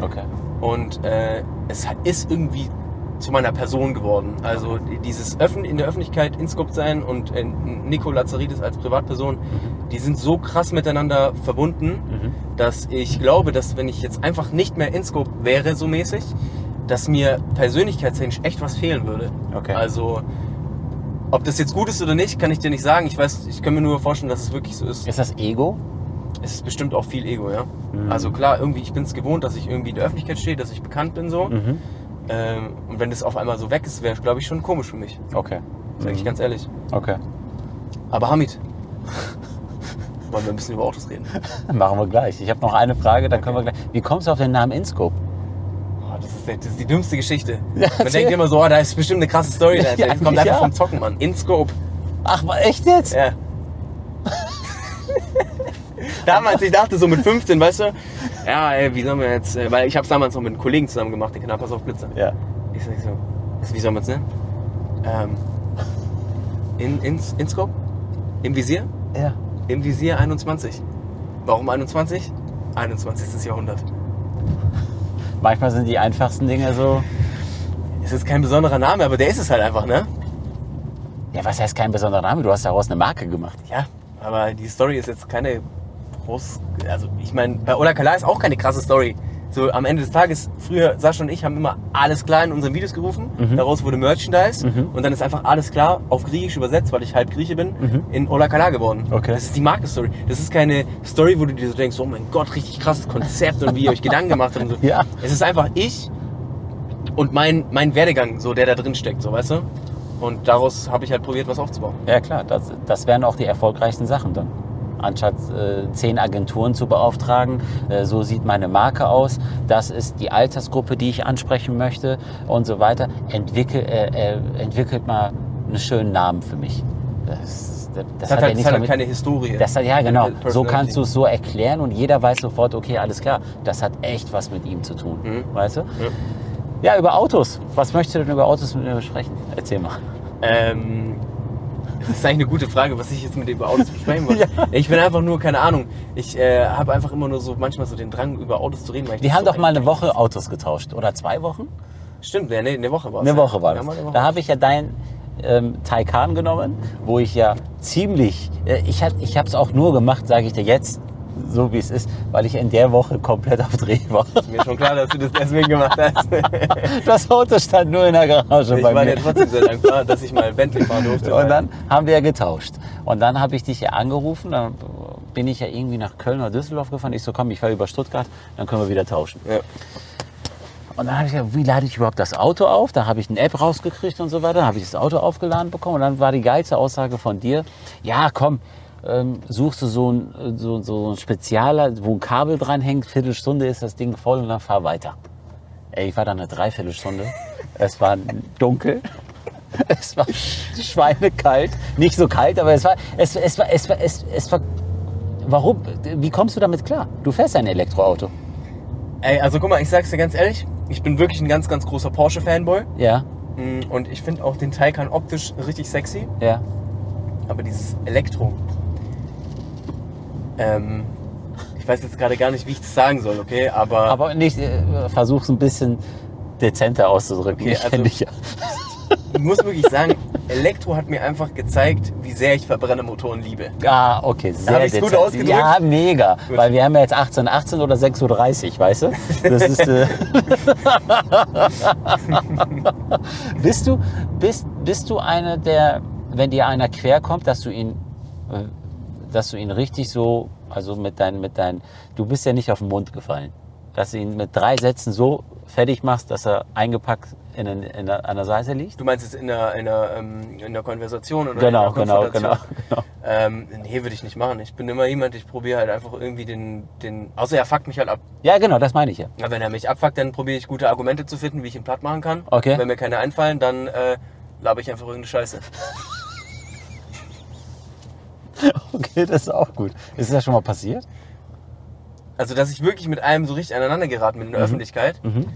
Okay. Und äh, es ist irgendwie zu meiner Person geworden. Also dieses Öffn in der Öffentlichkeit Inscope sein und äh, Nico Lazaridis als Privatperson, die sind so krass miteinander verbunden, Mhm. dass ich glaube, dass wenn ich jetzt einfach nicht mehr Inscope wäre, so mäßig, dass mir persönlichkeitstechnisch echt was fehlen würde. Okay. Also ob das jetzt gut ist oder nicht, kann ich dir nicht sagen. Ich weiß, ich kann mir nur vorstellen, dass es wirklich so ist. Ist das Ego? Es ist bestimmt auch viel Ego, ja. Mhm. Also klar, irgendwie, ich bin es gewohnt, dass ich irgendwie in der Öffentlichkeit stehe, dass ich bekannt bin so. Mhm. Ähm, und wenn das auf einmal so weg ist, wäre glaube ich schon komisch für mich. Okay. Sag ich Mhm. ganz ehrlich. Okay. Aber Hamid, [LAUGHS] wollen wir ein bisschen über Autos reden? [LAUGHS] Machen wir gleich. Ich habe noch eine Frage, dann können wir gleich. Wie kommst du auf den Namen Inscope? Oh, das, ist, das ist die dümmste Geschichte. Ja, Man denkt immer so, oh, da ist bestimmt eine krasse Story dahinter. Ja, das kommt einfach ja. vom Zocken, Mann. In Scope. Ach, echt jetzt? Ja. [LAUGHS] damals, ich dachte so mit 15, weißt du, ja, ey, wie sollen wir jetzt, äh, weil ich habe es damals noch mit einem Kollegen zusammen gemacht, den Kanal Pass auf Blitzer. Ja. Ich sag so, was, wie soll man es nennen? Ähm, in, in, in Scope? Im Visier? Ja. Im Visier 21. Warum 21? 21. Jahrhundert. Manchmal sind die einfachsten Dinge so. Es ist kein besonderer Name, aber der ist es halt einfach, ne? Ja, was heißt kein besonderer Name? Du hast daraus eine Marke gemacht. Ja, aber die Story ist jetzt keine groß. Also, ich meine, bei Ola Kala ist auch keine krasse Story. So am Ende des Tages, früher, Sascha und ich haben immer alles klar in unseren Videos gerufen. Mhm. Daraus wurde Merchandise Mhm. und dann ist einfach alles klar auf Griechisch übersetzt, weil ich halb Grieche bin, in Ola Kala geworden. Okay. Das ist die Markenstory. Das ist keine Story, wo du dir so denkst, oh mein Gott, richtig krasses Konzept und wie ihr euch Gedanken gemacht habt und so. [LAUGHS] Ja. Es ist einfach ich und mein, mein Werdegang, so der da drin steckt, so weißt du? Und daraus habe ich halt probiert, was aufzubauen. Ja, klar. Das, das wären auch die erfolgreichsten Sachen dann. Anstatt äh, zehn Agenturen zu beauftragen, äh, so sieht meine Marke aus, das ist die Altersgruppe, die ich ansprechen möchte und so weiter. Entwickel, äh, äh, entwickelt mal einen schönen Namen für mich. Das, das, Das, hat hat ja halt, nichts das hat halt damit- keine Historie. Das hat, ja, genau. So kannst du es so erklären und jeder weiß sofort, okay, alles klar, das hat echt was mit ihm zu tun. Mhm. Weißt du? Ja. über Autos. Was möchtest du denn über Autos mit mir besprechen? Erzähl mal. Ähm, das ist eigentlich eine gute Frage, was ich jetzt mit dem über Autos besprechen wollte. [LAUGHS] Ja. Ich bin einfach nur, keine Ahnung, ich äh, habe einfach immer nur so manchmal so den Drang, über Autos zu reden. Weil das haben so doch mal eine ein- Woche Autos getauscht. Oder zwei Wochen? Stimmt, ja, nee, eine Woche war es. Eine Woche war Ja, das. eine Woche. Da habe ich ja dein ähm, Taycan genommen, wo ich ja ziemlich, äh, ich habe ich es auch nur gemacht, sage ich dir jetzt, so wie es ist, weil ich in der Woche komplett auf Dreh war. Ist mir schon klar, dass du das deswegen gemacht hast. [LAUGHS] Das Auto stand nur in der Garage Ich bei war mir. dir trotzdem sehr dankbar, dass ich mal Bentley fahren durfte. Und dann haben wir ja getauscht. Und dann habe ich dich ja angerufen, dann bin ich ja irgendwie nach Köln oder Düsseldorf gefahren. Ich so, komm, ich fahre über Stuttgart, dann können wir wieder tauschen. Ja. Und dann habe ich gesagt, wie lade ich überhaupt das Auto auf? Da habe ich eine App rausgekriegt und so weiter. Dann habe ich das Auto aufgeladen bekommen. Und dann war die geilste Aussage von dir, ja komm, ähm, suchst du so ein, so, so ein Spezialer, wo ein Kabel dran hängt, Viertelstunde ist das Ding voll und dann fahr weiter. Ey, ich war da eine Dreiviertelstunde. [LAUGHS] es war dunkel. [LAUGHS] Es war schweinekalt. Nicht so kalt, aber es war, es, es war, es war, es, es war, warum? Wie kommst du damit klar? Du fährst ein Elektroauto. Ey, also guck mal, ich sag's dir ganz ehrlich, ich bin wirklich ein ganz, ganz großer Porsche-Fanboy. Ja, Mm, Und ich finde auch den Taycan optisch richtig sexy. ja. Aber dieses Elektro. Ähm, ich weiß jetzt gerade gar nicht, wie ich das sagen soll, okay? Aber, Aber nicht, äh, versuch's ein bisschen dezenter auszudrücken. Okay, ich also- dich ja. ich muss wirklich sagen, Elektro hat mir einfach gezeigt, wie sehr ich Verbrennermotoren liebe. Ah, okay, sehr Hab ich's gut ausgedrückt? Ja, mega. Gut. Weil wir haben ja jetzt 18, 18 oder 6.30 Uhr, weißt du? Das ist, äh [LAUGHS] bist, du, bist, bist du einer, der, wenn dir einer quer kommt, dass du ihn, äh, dass du ihn richtig so, also mit deinen, mit deinen, du bist ja nicht auf den Mund gefallen, dass du ihn mit drei Sätzen so fertig machst, dass er eingepackt in, in, in, an der Seite liegt? Du meinst jetzt in der, in der, ähm, in der Konversation oder Genau, in der genau, genau, [LAUGHS] genau. Ähm, nee, würde ich nicht machen. Ich bin immer jemand, ich probiere halt einfach irgendwie den, den. Außer er fuckt mich halt ab. Ja, genau, das meine ich ja. Ja, wenn er mich abfuckt, dann probiere ich gute Argumente zu finden, wie ich ihn platt machen kann. Okay. Wenn mir keine einfallen, dann äh, laber ich einfach irgendeine Scheiße. [LAUGHS] [LAUGHS] Okay, das ist auch gut. Ist das schon mal passiert? Also, dass ich wirklich mit einem so richtig aneinander geraten bin in der Öffentlichkeit. Mhm.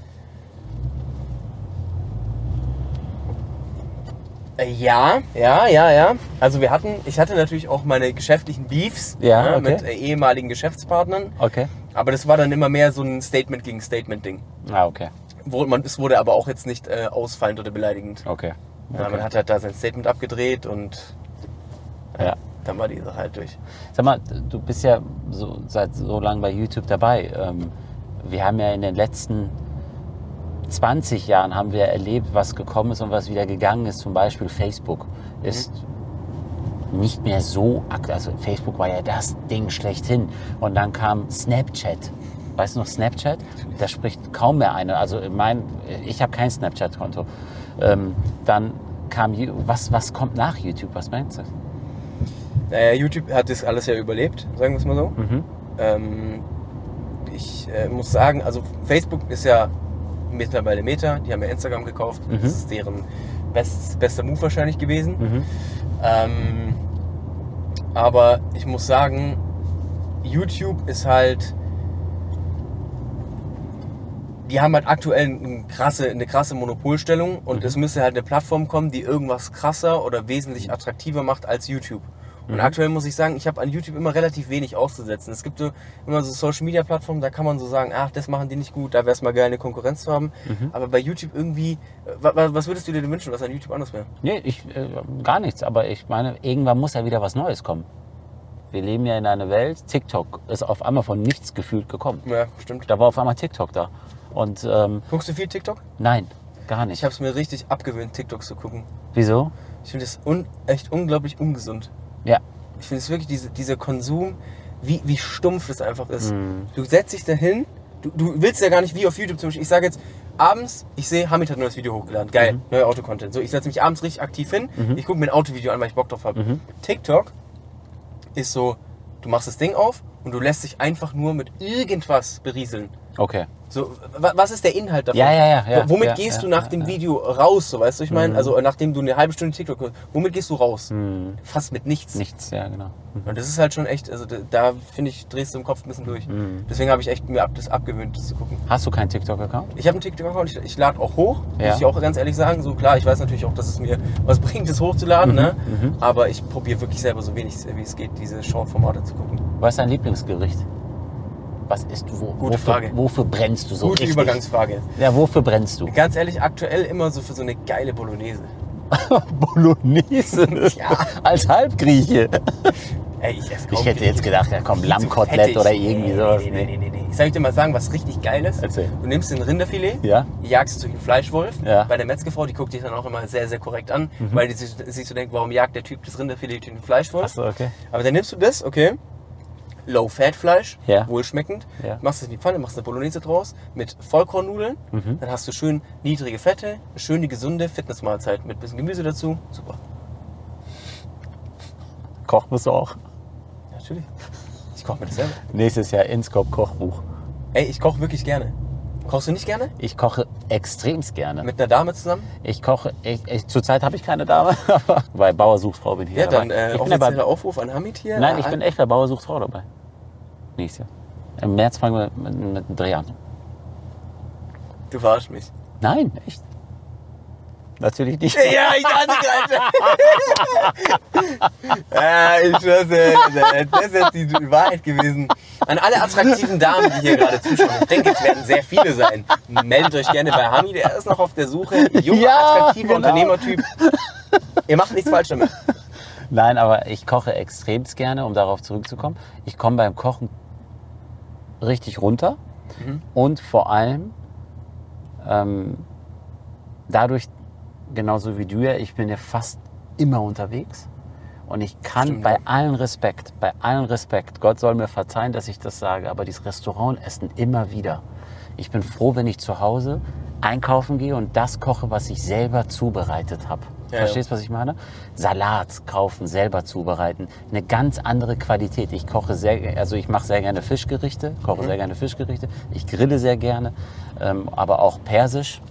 Äh, Ja, ja, ja, ja. Also wir hatten, ich hatte natürlich auch meine geschäftlichen Beefs Ja, ne, okay. mit äh, ehemaligen Geschäftspartnern. Okay. Aber das war dann immer mehr so ein Statement gegen Statement-Ding. Ah, okay. Wo man, es wurde aber auch jetzt nicht äh, ausfallend oder beleidigend. Okay. Ja, okay. man hat halt da sein Statement abgedreht und Ja. Dann war die Sache halt durch. Sag mal, du bist ja so, seit so lange bei YouTube dabei. Ähm, wir haben ja in den letzten 20 Jahren haben wir erlebt, was gekommen ist und was wieder gegangen ist. Zum Beispiel Facebook ist nicht mehr so aktuell. Also Facebook war ja das Ding schlechthin. Und dann kam Snapchat. Weißt du noch Snapchat? Da spricht kaum mehr einer. Also mein, ich habe kein Snapchat-Konto. Ähm, dann kam, was, was kommt nach YouTube? Was meinst du? Naja, YouTube hat das alles ja überlebt, sagen wir es mal so. Mhm. Ähm, ich äh, muss sagen, also Facebook ist ja mittlerweile Meta, die haben ja Instagram gekauft. Mhm. Das ist deren best, bester Move wahrscheinlich gewesen. Mhm. Ähm, aber ich muss sagen, YouTube ist halt. Die haben halt aktuell eine krasse, eine krasse Monopolstellung und es müsste halt eine Plattform kommen, die irgendwas krasser oder wesentlich attraktiver macht als YouTube. Und aktuell muss ich sagen, ich habe an YouTube immer relativ wenig auszusetzen. Es gibt so immer so Social Media Plattformen, da kann man so sagen, ach, das machen die nicht gut, da wäre es mal geil, eine Konkurrenz zu haben. Aber bei YouTube irgendwie, äh, wa- wa- was würdest du dir denn wünschen, was an YouTube anders wäre? Nee, ich, äh, gar nichts. Aber ich meine, irgendwann muss ja wieder was Neues kommen. Wir leben ja in einer Welt, TikTok ist auf einmal von nichts gefühlt gekommen. Ja, stimmt. Da war auf einmal TikTok da. Und ähm, Guckst du viel TikTok? nein, gar nicht. Ich habe es mir richtig abgewöhnt, TikToks zu gucken. Wieso? Ich finde es un echt unglaublich ungesund. Ja. Ich finde es wirklich, diese, dieser Konsum, wie, wie stumpf es einfach ist. Mhm. Du setzt dich dahin, du, du willst ja gar nicht wie auf YouTube zum Beispiel. Ich sage jetzt, abends, ich sehe, Hamid hat ein neues Video hochgeladen. Geil, Mhm. neuer Autocontent. So, ich setze mich abends richtig aktiv hin, ich gucke mir ein Autovideo an, weil ich Bock drauf habe. Mhm. TikTok ist so, du machst das Ding auf und du lässt dich einfach nur mit irgendwas berieseln. Okay. So, wa- was ist der Inhalt davon? Ja, ja, ja, ja, Wo- Womit ja, gehst ja, du nach dem. Video raus, so weißt du, ich meine? Mhm. Also nachdem du eine halbe Stunde TikTok guckst, womit gehst du raus? Hm, Fast mit nichts. nichts, ja, genau. Und das ist halt schon echt, also da, da finde ich, drehst du im Kopf ein bisschen durch. Mhm. Deswegen habe ich echt mir ab, das abgewöhnt, das zu gucken. Hast du keinen TikTok-Account? Ich habe einen TikTok-Account, ich, ich lade auch hoch, muss ich auch ganz ehrlich sagen. So klar, ich weiß natürlich auch, dass es mir was [LAUGHS] bringt, das hochzuladen, ne? mhm. aber ich probiere wirklich selber so wenig wie es geht, diese Short-Formate zu gucken. Was ist dein Lieblingsgericht? Was ist, wo, Gute wofür, Frage. wofür brennst du so Gute richtig? Übergangsfrage. Ja, wofür brennst du? Ganz ehrlich, aktuell immer so für so eine geile Bolognese. [LAUGHS] Bolognese. Ja. Als Halbgrieche. Ey, ich Ich hätte jetzt gedacht, ja komm, Lammkotelett oder irgendwie nee, sowas. Nee, nee, nee, nee, nee. Ich soll dir mal sagen, was richtig geil ist. Erzähl. Du nimmst ein Rinderfilet, Ja. jagst es durch einen Fleischwolf. Ja. Bei der Metzgerfrau, die guckt dich dann auch immer sehr, sehr korrekt an, Mhm. weil die sich, sich so denkt, warum jagt der Typ das Rinderfilet durch den Fleischwolf? Achso, okay. Aber dann nimmst du das, okay, Low-Fat-Fleisch, Ja. wohlschmeckend, Ja. machst es in die Pfanne, machst eine Bolognese draus mit Vollkornnudeln, Mhm. dann hast du schön niedrige Fette, eine schöne gesunde Fitnessmahlzeit mit bisschen Gemüse dazu. Super. Koch bist du auch. Natürlich. Ich koche mir das selber. Nächstes Jahr Inscope Kochbuch. Ey, ich koche wirklich gerne. Kochst du nicht gerne? Ich koche extremst gerne. Mit einer Dame zusammen? Ich koche, ich, ich, zurzeit habe ich keine Dame, [LAUGHS] bei Bauer sucht Frau bin ich Ja, dabei. dann äh, ich offizieller bei, Aufruf an Hamid hier. Nein, ich Äh, bin echt bei Bauer sucht Frau dabei. Nächstes Jahr. Im März fangen wir mit, mit dem Dreh an. Du verarschst mich. Nein, echt. Natürlich nicht. Ja, ich dachte gerade. ja, ich schwör's [LAUGHS] dir, [LAUGHS] das ist jetzt die Wahrheit gewesen. An alle attraktiven Damen, die hier gerade zuschauen, ich denke, es werden sehr viele sein. Meldet euch gerne bei Hamid, er ist noch auf der Suche. Junger, Ja, attraktiver genau. Unternehmertyp. Ihr macht nichts falsch damit. Nein, aber ich koche extremst gerne, um darauf zurückzukommen. Ich komme beim Kochen richtig runter Mhm. und vor allem ähm, dadurch, genauso wie du ja, ich bin ja fast immer unterwegs und ich kann Stimmt, bei ja. allen Respekt, bei allen Respekt, Gott soll mir verzeihen, dass ich das sage, aber dieses Restaurantessen immer wieder. Ich bin froh, wenn ich zu Hause einkaufen gehe und das koche, was ich selber zubereitet habe. Ja, Verstehst du, was ich meine? Salat kaufen, selber zubereiten. Eine ganz andere Qualität. Ich koche sehr, also ich mache sehr gerne Fischgerichte, koche Mhm. sehr gerne Fischgerichte. Ich grille sehr gerne, ähm, aber auch persisch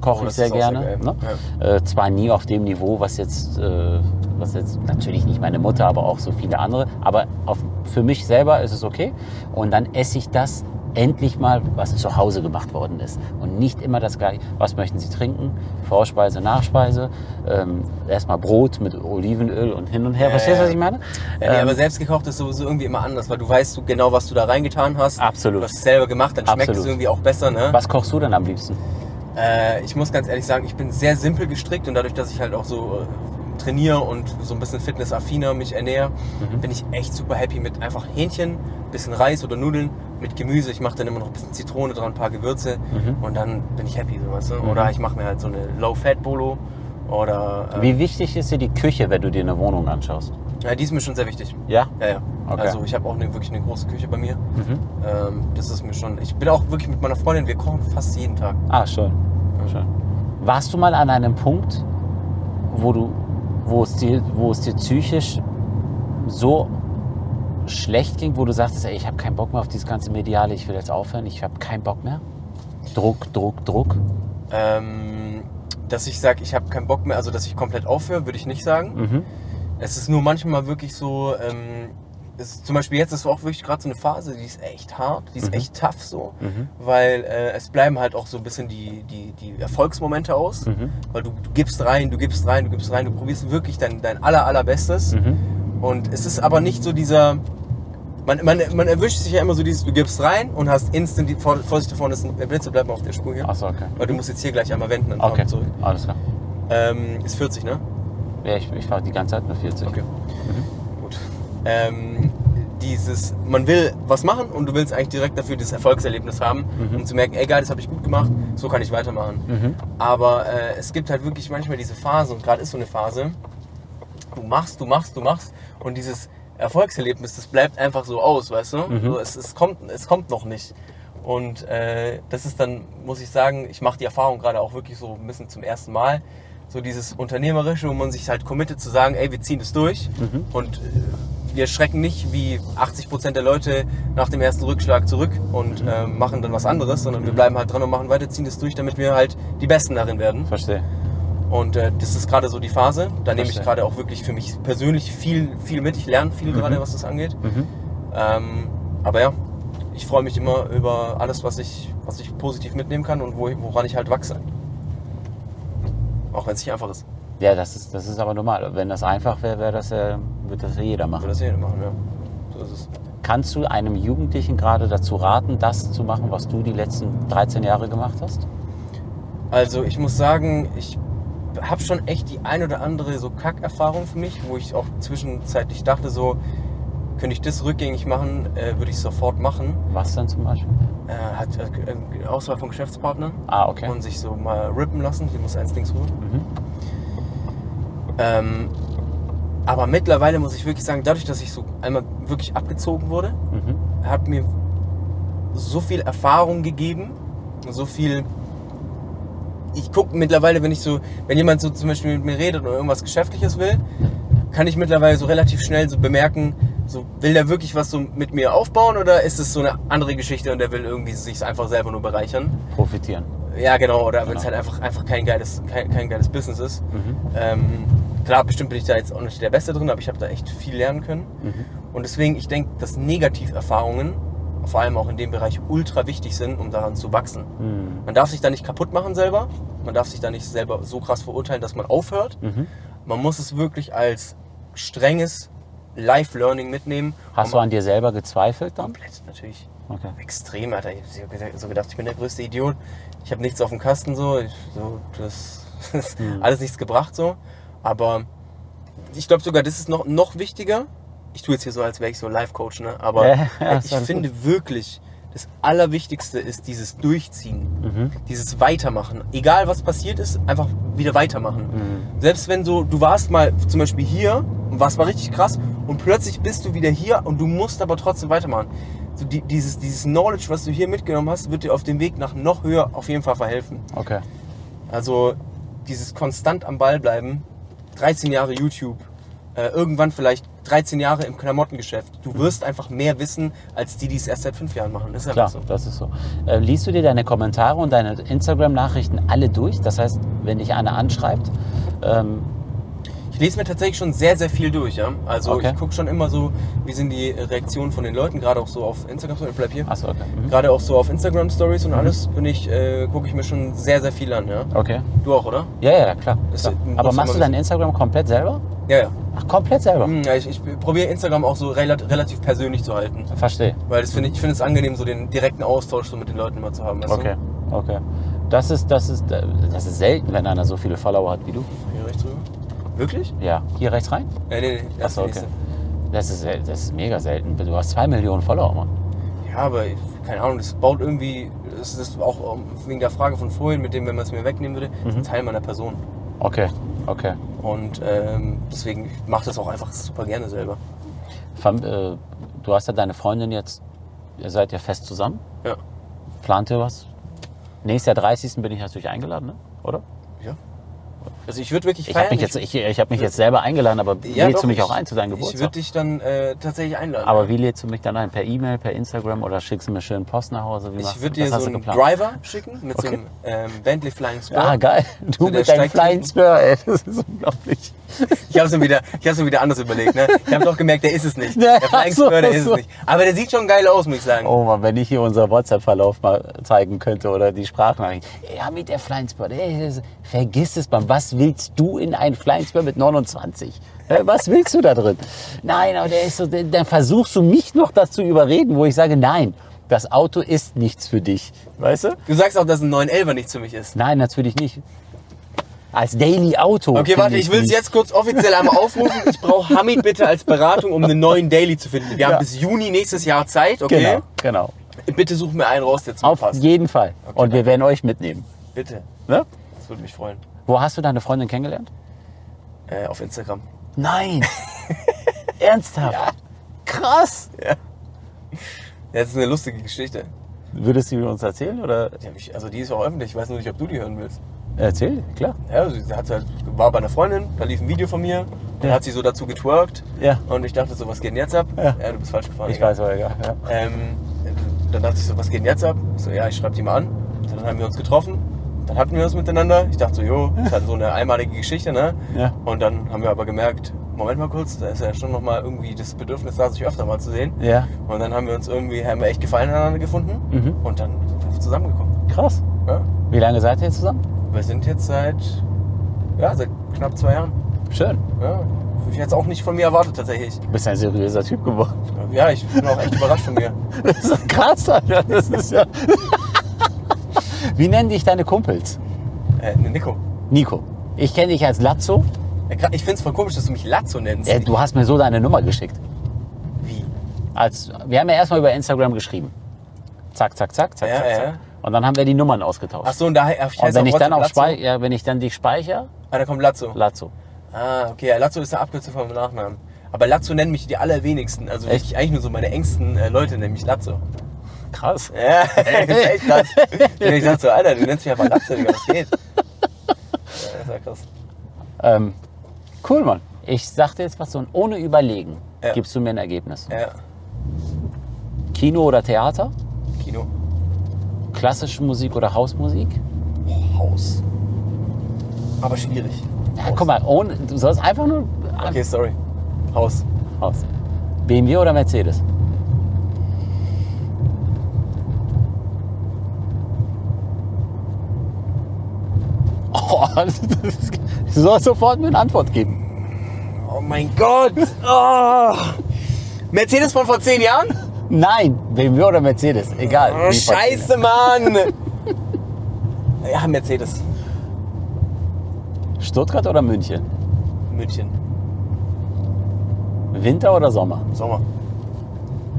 koche ich sehr sehr gerne. geil. ne? äh, zwar nie auf dem Niveau, was jetzt, äh, was jetzt natürlich nicht meine Mutter, aber auch so viele andere. Aber auf, für mich selber ist es okay. Und dann esse ich das endlich mal, was zu Hause gemacht worden ist. Und nicht immer das gleiche. Was möchten Sie trinken? Vorspeise, Nachspeise. Ähm, erstmal Brot mit Olivenöl und hin und her. Ja, Verstehst du, ja. was ich meine? Ja, nee, Ähm, aber selbst gekocht ist sowieso irgendwie immer anders, weil du weißt genau, was du da reingetan hast. Absolut. Du hast es selber gemacht, dann schmeckt es Absolut. irgendwie auch besser, ne? was kochst du denn am liebsten? Äh, ich muss ganz ehrlich sagen, ich bin sehr simpel gestrickt und dadurch, dass ich halt auch so äh, trainiere und so ein bisschen fitnessaffiner mich ernähre, Mhm. bin ich echt super happy mit einfach Hähnchen, bisschen Reis oder Nudeln mit Gemüse. Ich mache dann immer noch ein bisschen Zitrone dran, ein paar Gewürze Mhm. und dann bin ich happy, so, weißt du? Oder ich mache mir halt so eine Low-Fat-Bolo oder... Äh, Wie wichtig ist dir die Küche, wenn du dir eine Wohnung anschaust? Ja, die ist mir schon sehr wichtig. Ja? Ja, ja. Okay. Also ich habe auch eine, wirklich eine große Küche bei mir. Mhm. Ähm, das ist mir schon... Ich bin auch wirklich mit meiner Freundin, wir kochen fast jeden Tag. Ah, schön. schön. Warst du mal an einem Punkt, wo du, wo es dir, wo es dir psychisch so schlecht ging, wo du sagtest, ey, ich habe keinen Bock mehr auf dieses ganze Mediale, ich will jetzt aufhören, ich habe keinen Bock mehr? Druck, Druck, Druck. Ähm, dass ich sage, ich habe keinen Bock mehr, also dass ich komplett aufhöre, würde ich nicht sagen. Mhm. Es ist nur manchmal wirklich so, ähm, es, zum Beispiel jetzt ist auch wirklich gerade so eine Phase, die ist echt hart, die ist Mhm. echt tough so, weil äh, es bleiben halt auch so ein bisschen die, die, die Erfolgsmomente aus, Mhm. weil du, du gibst rein, du gibst rein, du gibst rein, du probierst wirklich dein, dein aller, allerbestes Mhm. und es ist aber nicht so dieser, man, man, man erwischt sich ja immer so dieses, du gibst rein und hast instant, die, vor, Vorsicht davon ist ein Blitze, bleib mal auf der Spur hier. Achso, okay. Weil du musst jetzt hier gleich einmal wenden und Okay, zurück. alles klar. Ähm, ist 40, ne? Ja, ich, ich fahre die ganze Zeit nur 40. Okay. Gut. Ähm, dieses, man will was machen und du willst eigentlich direkt dafür das Erfolgserlebnis haben, um zu merken, ey geil, das habe ich gut gemacht, so kann ich weitermachen. Mhm. Aber äh, es gibt halt wirklich manchmal diese Phase und gerade ist so eine Phase, du machst, du machst, du machst und dieses Erfolgserlebnis, das bleibt einfach so aus, weißt du? So, es, es, kommt, es kommt noch nicht. Und äh, das ist dann, muss ich sagen, ich mache die Erfahrung gerade auch wirklich so ein bisschen zum ersten Mal. So dieses Unternehmerische, wo man sich halt committet zu sagen, ey, wir ziehen das durch und äh, wir schrecken nicht wie 80 Prozent der Leute nach dem ersten Rückschlag zurück und äh, machen dann was anderes, sondern wir bleiben halt dran und machen weiter, ziehen das durch, damit wir halt die Besten darin werden. Verstehe. Und äh, das ist gerade so die Phase. Da nehme ich Verstehe. gerade auch wirklich für mich persönlich viel, viel mit. Ich lerne viel gerade, was das angeht. Mhm. Ähm, aber ja, ich freue mich immer über alles, was ich, was ich positiv mitnehmen kann und wo, woran ich halt wachse. Auch wenn es nicht einfach ist. Ja, das ist, das ist aber normal. Wenn das einfach wäre, wäre das ja, würde das ja jeder machen. Würde das jeder machen, ja. So ist es. Kannst du einem Jugendlichen gerade dazu raten, das zu machen, was du die letzten 13 Jahre gemacht hast? Also ich muss sagen, ich habe schon echt die ein oder andere so Kackerfahrung für mich, wo ich auch zwischenzeitlich dachte, so, könnte ich das rückgängig machen, äh, würde ich sofort machen. Was denn zum Beispiel? Äh, hat äh, Auswahl von Geschäftspartnern Ah, okay. und sich so mal rippen lassen. Hier muss eins links rüber. Mhm. Ähm, aber mittlerweile muss ich wirklich sagen, dadurch, dass ich so einmal wirklich abgezogen wurde, Mhm. hat mir so viel Erfahrung gegeben, so viel. Ich gucke mittlerweile, wenn ich so, wenn jemand so zum Beispiel mit mir redet oder irgendwas Geschäftliches will, kann ich mittlerweile so relativ schnell so bemerken, so will der wirklich was so mit mir aufbauen oder ist es so eine andere Geschichte und der will irgendwie sich einfach selber nur bereichern? Profitieren. Ja, genau, oder wenn es Genau. halt einfach, einfach kein, geiles, kein, kein geiles Business ist. Mhm. Ähm, klar, bestimmt bin ich da jetzt auch nicht der Beste drin, aber ich habe da echt viel lernen können. Mhm. Und deswegen, ich denke, dass Negativerfahrungen, vor allem auch in dem Bereich, ultra wichtig sind, um daran zu wachsen. Mhm. Man darf sich da nicht kaputt machen selber. Man darf sich da nicht selber so krass verurteilen, dass man aufhört. Mhm. Man muss es wirklich als strenges Life-Learning mitnehmen. Hast du an dir selber gezweifelt dann? Komplett, natürlich. Okay. Extrem, Alter. Ich habe so gedacht, ich bin der größte Idiot. Ich habe nichts auf dem Kasten, so. Ich, so das, [LAUGHS] das Mhm. alles nichts gebracht, so. Aber ich glaube sogar, das ist noch, noch wichtiger. Ich tue jetzt hier so, als wäre ich so Life-Coach, ne? Aber Ja, [LAUGHS] ich finde wirklich, das Allerwichtigste ist dieses Durchziehen. Mhm. Dieses Weitermachen. Egal was passiert ist, einfach wieder weitermachen. Mhm. Selbst wenn so, du warst mal zum Beispiel hier und warst mal richtig krass und plötzlich bist du wieder hier und du musst aber trotzdem weitermachen. So die, dieses, dieses Knowledge, was du hier mitgenommen hast, wird dir auf dem Weg nach noch höher auf jeden Fall verhelfen. Okay. Also dieses konstant am Ball bleiben, 13 Jahre YouTube, äh, irgendwann vielleicht 13 Jahre im Klamottengeschäft. Du wirst einfach mehr wissen, als die, die es erst seit fünf Jahren machen. Das ist Klar, so. das ist so. Äh, liest du dir deine Kommentare und deine Instagram-Nachrichten alle durch? Das heißt, wenn dich einer anschreibt, ähm, Ich lese mir tatsächlich schon sehr, sehr viel durch. Ja? Also Okay. ich gucke schon immer so, wie sind die Reaktionen von den Leuten, gerade auch so auf Instagram. Ich bleib hier. achso, okay. Mhm. Gerade auch so auf Instagram Stories und alles bin ich, äh, gucke ich mir schon sehr, sehr viel an. Ja? Okay. Du auch, oder? Ja, ja, klar. Das klar. Aber machst du dein Instagram komplett selber? Ja, ja. Ach, komplett selber? Hm, ja ich, ich probiere Instagram auch so relat relativ persönlich zu halten. Verstehe. Weil das finde ich, ich finde es angenehm, so den direkten Austausch so mit den Leuten immer zu haben. Okay, okay. Das ist, das, ist, äh, das ist selten, wenn einer so viele Follower hat wie du. Du? Hier rechts rüber. Wirklich? Ja, hier rechts rein? Äh, nee, nee, erst Achso, die okay. Das ist, sel- das ist mega selten. Du hast zwei Millionen Follower, Mann. Ja, aber ich, keine Ahnung, das baut irgendwie, das ist auch ähm, wegen der Frage von vorhin, mit dem, wenn man es mir wegnehmen würde, Mhm. ist ein Teil meiner Person. Okay, okay. Und ähm, deswegen ich mache das auch einfach super gerne selber. Äh, Du hast ja deine Freundin jetzt, ihr seid ja fest zusammen. Ja. Plant ihr was? Nächstes Jahr 30. bin ich natürlich eingeladen, ne? oder? Ja. Also ich würde wirklich Ich habe feiern. mich, jetzt, ich, ich hab mich jetzt selber eingeladen, aber Ja, lädst doch, du mich ich- auch ein zu deinem Ich Geburtstag? würde dich dann äh, tatsächlich einladen. aber wie lädst du mich dann ein? Per E-Mail, per Instagram oder schickst du mir schön Post nach Hause? Wie ich würde dir so einen? Driver schicken mit so Okay. einem ähm, Bentley Flying Spur. Ah, geil. Du So mit deinem Flying. Spur, ey. Das ist [LAUGHS] unglaublich. Ich habe es mir wieder, ich hab's mir wieder anders überlegt. Ne? Ich habe doch gemerkt, der ist es nicht. Der Flying Spur, der ist es nicht. Aber der sieht schon geil aus, muss ich sagen. Oh Mann, wenn ich hier unser WhatsApp-Verlauf mal zeigen könnte oder die Sprachnachricht. Ja, mit der Flying Spur. ey, das- Vergiss es, Mann. Was willst du in einen Flying Spur mit 29? Hä, Was willst du da drin? Nein, aber der ist so, dann versuchst du mich noch dazu überreden, wo ich sage, nein, das Auto ist nichts für dich. Weißt du? Du sagst auch, dass ein 911er nichts für mich ist. Nein, natürlich nicht. Als Daily Auto. Okay, warte, ich will es jetzt kurz offiziell einmal aufrufen. Ich brauche Hamid bitte als Beratung, um einen neuen Daily zu finden. Wir Ja. haben bis Juni nächstes Jahr Zeit, okay? Genau, genau. Bitte such mir einen raus, der zu mir Auf passt. jeden Fall. Und wir werden euch mitnehmen. Bitte. Ne? Das würde mich freuen. Wo hast du deine Freundin kennengelernt? Äh, auf Instagram. Nein. [LAUGHS] Ernsthaft? Krass. Ja, das ist eine lustige Geschichte. Würdest du uns erzählen oder? Die hab ich, also die ist auch öffentlich. Ich weiß nur nicht, ob du die hören willst. Erzähl, klar. Ja, sie hat halt, war bei einer Freundin, da lief ein Video von mir. Dann Ja. hat sie so dazu getwerkt. Ja. Und ich dachte so, was geht denn jetzt ab? Ja. du bist falsch gefahren. Ich egal. weiß, aber egal. Ja. Ähm, dann dachte ich so, was geht denn jetzt ab? Ich so, ja, ich schreibe die mal an. Dann haben wir uns getroffen. Dann hatten wir uns miteinander. Ich dachte so, jo, das ist halt so eine einmalige Geschichte, ne? Ja. Und dann haben wir aber gemerkt, Moment mal kurz, da ist ja schon nochmal irgendwie das Bedürfnis da, sich öfter mal zu sehen. ja. Und dann haben wir uns irgendwie, haben wir echt Gefallen aneinander gefunden. Mhm. Und dann sind wir zusammengekommen. Krass. Ja? Wie lange seid ihr jetzt zusammen? Wir sind jetzt seit, ja, seit knapp zwei Jahren. Schön. Ja. Ich hätte es auch nicht von mir erwartet tatsächlich. Du bist ein seriöser Typ geworden. Ja, ich bin auch echt überrascht von mir. [LAUGHS] Das ist krass, Alter. Das ist ja. [LAUGHS] Wie nennen dich deine Kumpels? Äh, ne, Nico. Nico. Ich kenne dich als Lazzo. Ich finde es voll komisch, dass du mich Lazzo nennst. Ja, du hast mir so deine Nummer geschickt. Wie? Als, wir haben ja erstmal über Instagram geschrieben. Zack, zack, zack, zack, Ja, zack, ja. zack. Und dann haben wir die Nummern ausgetauscht. Ach so, und da ich und wenn auf ich dann WhatsApp auch Lazzo. spei ja, wenn ich dann dich speichere, Ah, da kommt Lazzo. Lazzo. Ah, okay. Ja, Lazzo ist der Abkürzung von meinem Nachnamen. Aber Lazzo nennen mich die allerwenigsten. Also Echt? wirklich eigentlich nur so meine engsten äh, Leute nennen mich Lazzo. Krass. Ja, [LAUGHS] das ist echt krass. ich dachte so, Alter, du nennst mich einfach Lazzo, Digga, was geht? Ja, das ist ja krass. Ähm, cool, Mann. Ich sag dir jetzt was so, und ohne Überlegen Ja. gibst du mir ein Ergebnis. Ja, Kino oder Theater? Kino. Klassische Musik oder Hausmusik? Haus. Aber schwierig. Ja, guck mal, ohne, du sollst einfach nur Okay, sorry. Haus. Haus. BMW oder Mercedes? [LAUGHS] Oh, das ist, du sollst sofort mir eine Antwort geben. Oh mein Gott. Oh. Mercedes von vor zehn Jahren? Nein, BMW oder Mercedes, egal. Oh, scheiße, Mann. [LAUGHS] Ja, Mercedes. Stuttgart oder München? München. Winter oder Sommer? Sommer.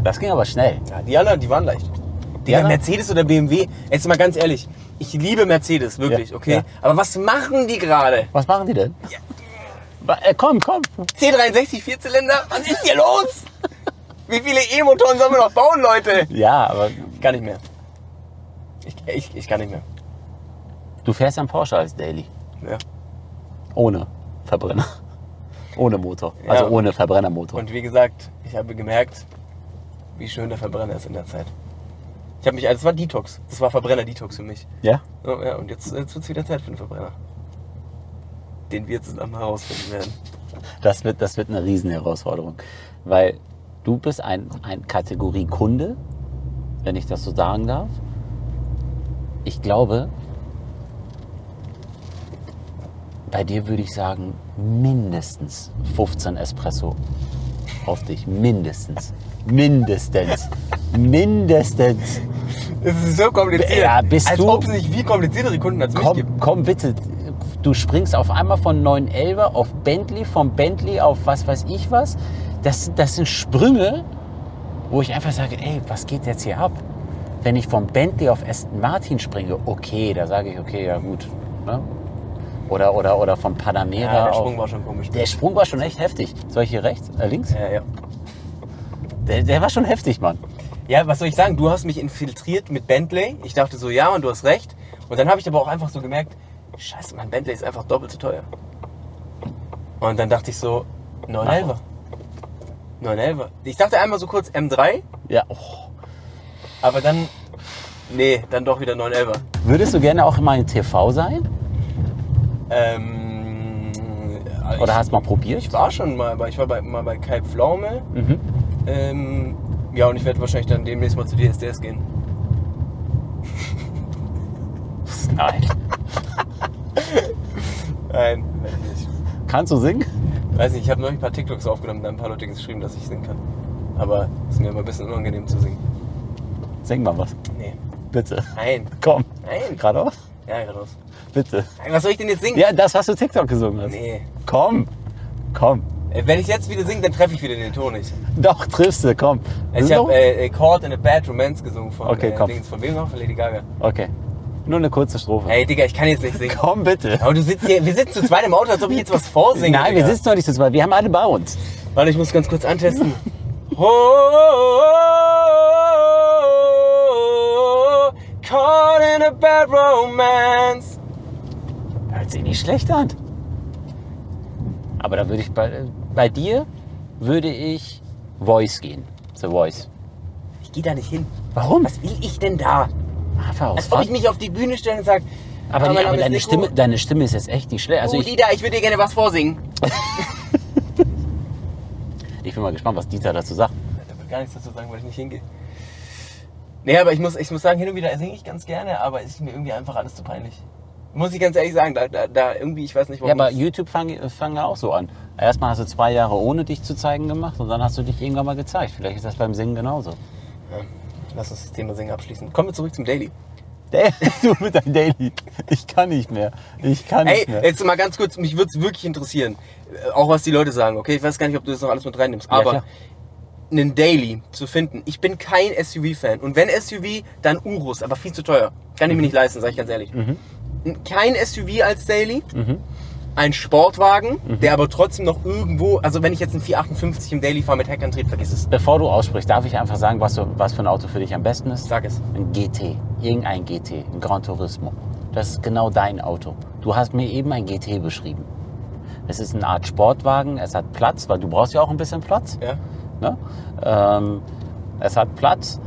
Das ging aber schnell. Ja, die anderen, die waren leicht. Digga, Ja. Mercedes oder BMW? Jetzt mal ganz ehrlich. Ich liebe Mercedes, wirklich, Ja, okay? ja. Aber was machen die gerade? Was machen die denn? Wa- Äh, komm, komm. C63 Vierzylinder? Was ist hier los? [LAUGHS] Wie viele E-Motoren sollen wir noch bauen, Leute? Ja, aber Ich kann nicht mehr. Ich, ich, ich kann nicht mehr. du fährst ein Porsche als Daily. Ja. Ohne Verbrenner. Ohne Motor. Also Ja. ohne Verbrennermotor. Und wie gesagt, ich habe gemerkt, wie schön der Verbrenner ist in der Zeit. Ich habe mich, also es war Detox. Das war Verbrenner-Detox für mich. Ja? So, ja, und jetzt, jetzt wird es wieder Zeit für den Verbrenner. Den wir zusammen herausfinden werden. Das wird, das wird eine Riesenherausforderung. Weil du bist ein, ein Kategorie Kunde, wenn ich das so sagen darf. Ich glaube, bei dir würde ich sagen, mindestens 15 Espresso auf dich. Mindestens. Mindestens. Mindestens. Es ist so kompliziert. Ja, bist als du- ob es nicht viel kompliziertere Kunden als mich Komm, gibt. komm bitte. Du springst auf einmal von 911 auf Bentley, vom Bentley auf was weiß ich was. Das, das sind Sprünge, wo ich einfach sage, ey, was geht jetzt hier ab? Wenn ich vom Bentley auf Aston Martin springe, okay, da sage ich, okay, ja gut. Ne? Oder, oder, oder vom Panamera Ja, der auf... Sprung war schon komisch. der Sprung war schon echt heftig. Soll ich hier rechts? Äh, links? Ja, ja. Der, der war schon heftig, Mann. ja, was soll ich sagen? Du hast mich infiltriert mit Bentley. Ich dachte so, ja, und du hast recht. Und dann habe ich aber auch einfach so gemerkt, scheiße, mein Bentley ist einfach doppelt so teuer. Und dann dachte ich so, 911. 911. Ich dachte einmal so kurz M3, Ja. Oh. aber dann, nee, dann doch wieder 911. Würdest du gerne auch mal in TV sein? Ähm, Oder ich, hast du mal probiert? ich war schon mal, bei, ich war bei, mal bei Kai Pflaume. Mhm. Ähm, ja, und ich werde wahrscheinlich dann demnächst mal zu DSDS gehen. Nein. [LAUGHS] Nein, ich nicht. Kannst du singen? Weiß nicht, ich habe neulich ein paar TikToks aufgenommen, da haben ein paar Leute geschrieben, dass ich singen kann. Aber es ist mir immer ein bisschen unangenehm zu singen. Sing mal was. Nee. Bitte. Nein. [LAUGHS] Komm. Nein. Geradeaus? Ja, geradeaus. Bitte. Nein, Was soll ich denn jetzt singen? Ja, das, was du TikTok gesungen hast. Nee. Komm. Komm. Äh, Wenn ich jetzt wieder singe, dann treffe ich wieder den Ton nicht. Doch, triffst du, komm. Ich habe äh, Caught in a Bad Romance gesungen von, Okay, äh. Dings, von wem noch? Von Lady Gaga. Okay. Nur eine kurze Strophe. Hey Digga, ich kann jetzt nicht singen. Komm bitte. Aber du sitzt hier, wir sitzen zu zweit im Auto, als ob ich jetzt was vorsinge. Nein, wir Digga. sitzen doch nicht zu zweit. Wir haben alle bei uns. Warte, ich muss ganz kurz antesten. [LAUGHS] Oh, caught in a bad romance. Hört sich nicht schlecht an. Aber da würde ich bei, bei dir würde ich Voice gehen. The Voice. Ich gehe da nicht hin. Warum? Was will ich denn da? Einfach aus Als ob ich mich auf die Bühne stelle und sage, aber, die, aber deine, Stimme, deine Stimme ist jetzt echt nicht schlecht. Also oh, ich, Dieter, ich würde dir gerne was vorsingen. [LAUGHS] ich bin mal gespannt, was Dieter dazu sagt. Da wird gar nichts dazu sagen, weil ich nicht hingehe. Nee, aber ich muss, ich muss sagen, hin und wieder singe ich ganz gerne, aber es ist mir irgendwie einfach alles zu peinlich. Muss ich ganz ehrlich sagen, da, da, da irgendwie, ich weiß nicht, Ja, warum. aber ich- YouTube fangen fang ja auch so an. Erstmal hast du zwei Jahre ohne dich zu zeigen gemacht und dann hast du dich irgendwann mal gezeigt. Vielleicht ist das beim Singen genauso. Ja, lass uns das Thema Singen abschließen. Kommen wir zurück zum Daily. [LAUGHS] Du mit deinem Daily. Ich kann nicht mehr. Ich kann Ey, nicht mehr. jetzt mal ganz kurz, mich würde es wirklich interessieren, äh, auch was die Leute sagen, okay? Ich weiß gar nicht, ob du das noch alles mit reinnimmst, Ja, aber klar. einen Daily zu finden. Ich bin kein SUV-Fan. Und wenn SUV, dann Urus, aber viel zu teuer. Kann ich mir nicht leisten, sage ich ganz ehrlich. Mhm. Kein SUV als Daily. Ein Sportwagen, Mhm. der aber trotzdem noch irgendwo, also wenn ich jetzt einen 458 im Daily fahre mit Heckantrieb, vergiss es. Bevor du aussprichst, darf ich einfach sagen, was, was für ein Auto für dich am besten ist? Sag es. Ein GT. Irgendein GT. Ein Gran Turismo. Das ist genau dein Auto. Du hast mir eben ein GT beschrieben. Es ist eine Art Sportwagen. Es hat Platz, weil du brauchst ja auch ein bisschen Platz. Ja? Ne? Ähm, es hat Platz.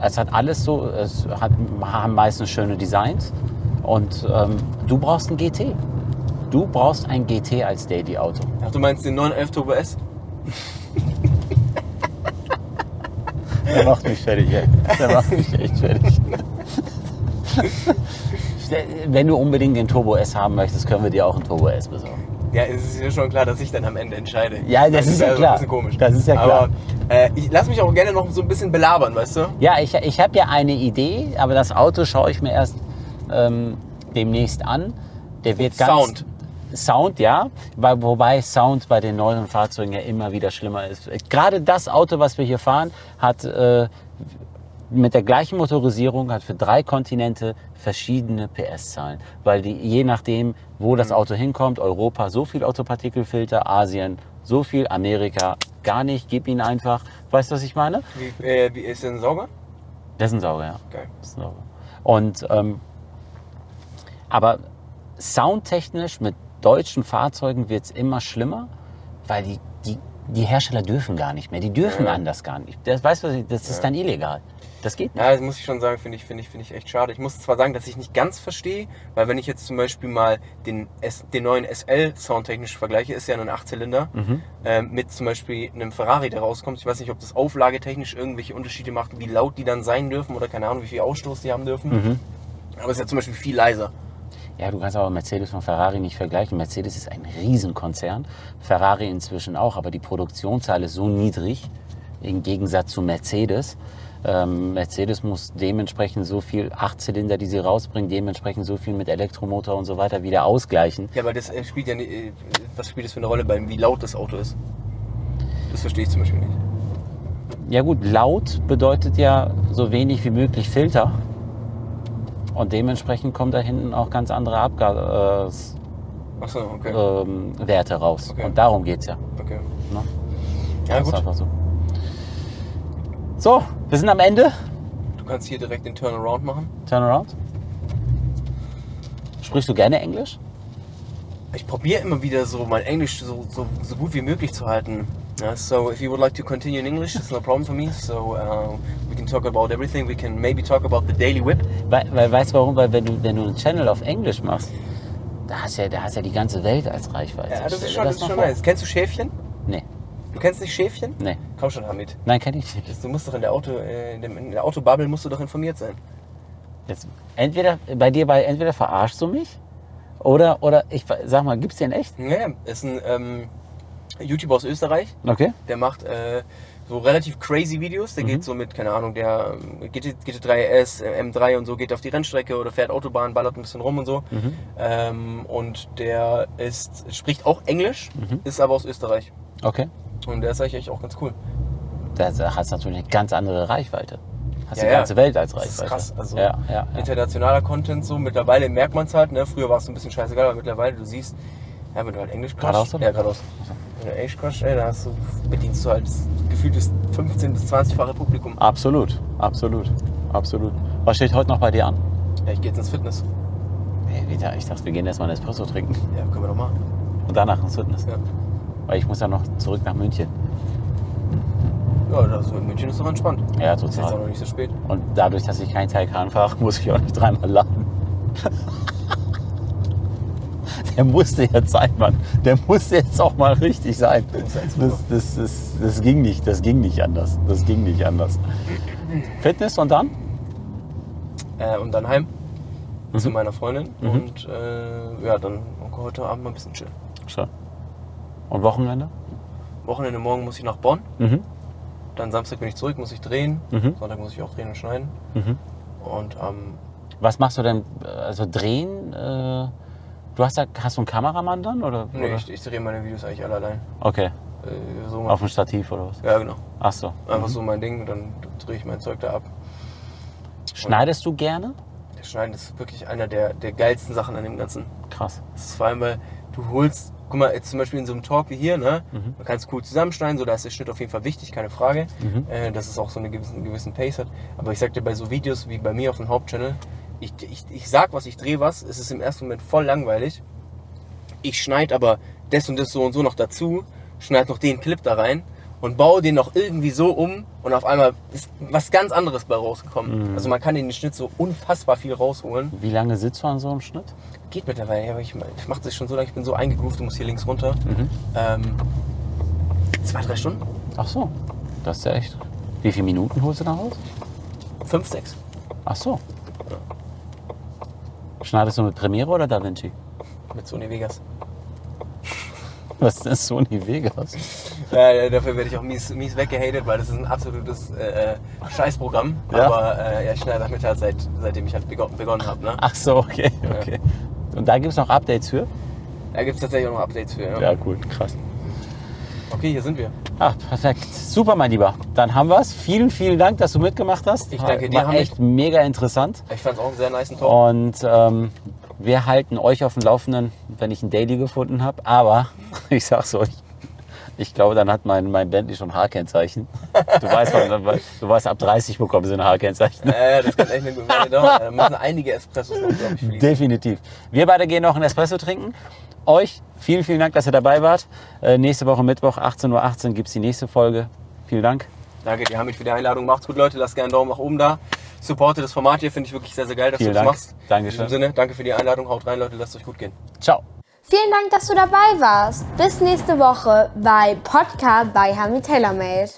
Es hat alles so, es hat haben meistens schöne Designs. Und ähm, du brauchst ein GT. Du brauchst ein GT als Daily-Auto. Ach, du meinst den 911 Turbo S? Der macht mich fertig, ey. Der macht mich echt fertig. Wenn du unbedingt den Turbo S haben möchtest, können wir dir auch einen Turbo S besorgen. Ja, es ist ja schon klar, dass ich dann am Ende entscheide. Ja, das ist ja so klar. Ein bisschen komisch. Das ist ja klar. Aber äh, ich lass mich auch gerne noch so ein bisschen belabern, weißt du? Ja, ich, ich habe ja eine Idee, aber das Auto schaue ich mir erst ähm, demnächst an. Der wird ganz Sound. Sound, ja, wobei Sound bei den neuen Fahrzeugen ja immer wieder schlimmer ist. Gerade das Auto, was wir hier fahren, hat äh, mit der gleichen Motorisierung, hat für drei Kontinente verschiedene PS-Zahlen, weil die je nachdem, wo das Auto hinkommt, Europa so viel Autopartikelfilter, Asien so viel, Amerika gar nicht, gib ihn einfach. Weißt du, was ich meine? Wie, äh, wie ist denn ein Sauger? Das ist ein Sauger, ja. Geil. Sauger. Und ähm, aber soundtechnisch mit deutschen Fahrzeugen wird es immer schlimmer, weil die, die, die Hersteller dürfen gar nicht mehr. Die dürfen Ja. anders gar nicht. Das, weißt du, das ist dann illegal. Das geht nicht. Ja, das muss ich schon sagen, finde ich, finde ich, finde ich echt schade. Ich muss zwar sagen, dass ich nicht ganz verstehe, weil wenn ich jetzt zum Beispiel mal den, S, den neuen SL soundtechnisch vergleiche, ist ja ein Achtzylinder Mhm. ähm, mit zum Beispiel einem Ferrari, der rauskommt. Ich weiß nicht, ob das auflagetechnisch irgendwelche Unterschiede macht, wie laut die dann sein dürfen oder keine Ahnung, wie viel Ausstoß die haben dürfen. Mhm. Aber es ist ja zum Beispiel viel leiser. Ja, du kannst aber Mercedes von Ferrari nicht vergleichen. Mercedes ist ein Riesenkonzern, Ferrari inzwischen auch, aber die Produktionszahl ist so niedrig im Gegensatz zu Mercedes. Ähm, Mercedes muss dementsprechend so viel Achtzylinder, die sie rausbringen, dementsprechend so viel mit Elektromotor und so weiter wieder ausgleichen. Ja, aber das äh, spielt ja nicht, äh, was spielt das für eine Rolle beim, wie laut das Auto ist? Das verstehe ich zum Beispiel nicht. Ja gut, laut bedeutet ja so wenig wie möglich Filter. Und dementsprechend kommen da hinten auch ganz andere Abgaswerte okay. ähm, Werte raus. Okay. Und darum geht's ja. okay. Ne? Ja, das ist gut. einfach so. So, wir sind am Ende. Du kannst hier direkt den Turnaround machen. Turnaround. Sprichst du gerne Englisch? Ich probiere immer wieder so mein Englisch so, so, so gut wie möglich zu halten. Uh, so if you would like to continue in English, it's no problem for me. So uh, we can talk about everything. We can maybe talk about the daily whip. Weil, weil weißt du warum? Weil wenn du, wenn du einen Channel auf Englisch machst, da hast ja, da hast ja die ganze Welt als Reichweite. Ja, das ist schon, das ist schon vor. nice. Kennst du Schäfchen? Nee, Du kennst nicht Schäfchen? nee. Komm schon, Hamid. Nein, kenn ich nicht. Du musst doch in der Auto, äh, in, der Autobubble musst du doch informiert sein. Jetzt, entweder bei dir bei entweder verarschst du mich oder oder ich sag mal, gibt's den echt? Ja, ist ein ähm, YouTuber aus Österreich. Okay. Der macht äh, so relativ crazy Videos. Der geht so mit, keine Ahnung, der GT, GT3S, äh, M3 und so, geht auf die Rennstrecke oder fährt Autobahn, ballert ein bisschen rum und so. Ähm, und der ist, spricht auch Englisch, ist aber aus Österreich. Okay. Und der ist eigentlich auch ganz cool. Da hast du natürlich eine ganz andere Reichweite. Hast Ja, die ja. ganze Welt als Das Reichweite. ist krass. Also ja, ja, internationaler Content so. Mittlerweile merkt man es halt. Ne? Früher war es ein bisschen scheißegal, aber mittlerweile, du siehst, ja, wenn du halt Englisch Geradeaus, quatschst. oder? Ja, geradeaus. Wenn du Englisch quatschst, ey, dann hast du, bedienst du halt das gefühlt das 15- bis 20-fache Publikum. Absolut, absolut, absolut. Was steht heute noch bei dir an? Ja, ich geh jetzt ins Fitness. Hey, Vita, ich dachte, wir gehen erstmal einen Espresso trinken Ja, können wir doch machen. und danach ins Fitness. Ja, Weil ich muss ja noch zurück nach München. ja also in München ist doch entspannt. Ja, Ist jetzt auch total. noch nicht so spät. Und dadurch, dass ich keinen Taycan fahre, [LAUGHS] muss ich auch nicht dreimal laden. [LAUGHS] [LAUGHS] Der musste jetzt sein, Mann. Der musste jetzt auch mal richtig sein. Das, das, das, das ging nicht, das ging nicht anders. Das ging nicht anders. Fitness und dann? Äh, und dann heim Mhm. zu meiner Freundin. Und äh, ja, dann heute Abend mal ein bisschen chillen. Schön. Und Wochenende? Wochenende morgen muss ich nach Bonn. Mhm. Dann Samstag bin ich zurück, muss ich drehen. Mhm. Sonntag muss ich auch drehen und schneiden. Mhm. Und ähm, Was machst du denn? Also drehen? Äh, du hast da, hast du einen Kameramann dann? Oder, nee, oder? ich, ich drehe meine Videos eigentlich alle allein. Okay. Äh, so Auf dem Stativ oder was? ja, genau. Ach so. Einfach so mein Ding, dann drehe ich mein Zeug da ab. Schneidest du gerne? Das Schneiden ist wirklich einer der, der geilsten Sachen an dem Ganzen. Krass. Das ist vor allem, weil du holst, guck mal, jetzt zum Beispiel in so einem Talk wie hier, ne? Mhm. Man kann es cool zusammenschneiden, so da ist der Schnitt auf jeden Fall wichtig, keine Frage. Mhm. Äh, dass es auch so eine gewissen, einen gewissen Pace hat. Aber ich sag dir, bei so Videos wie bei mir auf dem Hauptchannel, ich, ich, ich sag was, ich drehe was, es ist im ersten Moment voll langweilig. Ich schneide aber das und das so und so noch dazu, schneide noch den Clip da rein und baue den noch irgendwie so um und auf einmal ist was ganz anderes bei rausgekommen. Mhm. Also man kann in den Schnitt so unfassbar viel rausholen. Wie lange sitzt du an so einem Schnitt? Geht mittlerweile, aber ich, ich mache das schon so lange, ich bin so eingegroovt, du musst hier links runter. Mhm. Ähm, zwei, drei Stunden? Ach so. Das ist ja echt. Wie viele Minuten holst du da raus? Fünf, sechs. Ach so. Schneidest du mit Premiere oder Da Vinci? Mit Sony Vegas. [LAUGHS] Was ist denn Sony Vegas? Ja, dafür werde ich auch mies, mies weggehatet, weil das ist ein absolutes äh, äh, Scheißprogramm. Ja? Aber äh, ja, ich schneide damit halt seit, seitdem ich halt begonnen, habe. Ne? Ach so, okay, okay. Und da gibt es noch Updates für? Da gibt es tatsächlich auch noch Updates für. Ja. Ja, cool, krass. Okay, hier sind wir. Ach, perfekt. Super, mein Lieber. Dann haben wir's. Vielen, vielen Dank, dass du mitgemacht hast. Ich danke dir, War echt mega interessant. Ich fand es auch einen sehr nice Talk. Und ähm, wir halten euch auf dem Laufenden, wenn ich ein Daily gefunden habe. Aber [LAUGHS] ich sag's euch, ich glaube, dann hat mein, mein Bentley schon Haarkennzeichen. Du weißt, du weißt, ab 30 bekommen sie ein Haarkennzeichen. Äh, das kann echt eine gute dauern. Da müssen einige Espressos noch, glaube ich, fließen. Definitiv. Wir beide gehen noch einen Espresso trinken. Euch vielen, vielen Dank, dass ihr dabei wart. Äh, nächste Woche Mittwoch, 18.18 Uhr, 18 gibt es die nächste Folge. Vielen Dank. Danke dir, Hamid, für die Einladung. Macht's gut, Leute. Lasst gerne einen Daumen nach oben da. Supporte das Format hier, finde ich wirklich sehr, sehr geil, dass Vielen du das Dank. machst. Dankeschön. In diesem Sinne, danke für die Einladung. Haut rein, Leute. Lasst euch gut gehen. Ciao. Vielen Dank, dass du dabei warst. Bis nächste Woche bei Podcast bei Hami TaylorMade.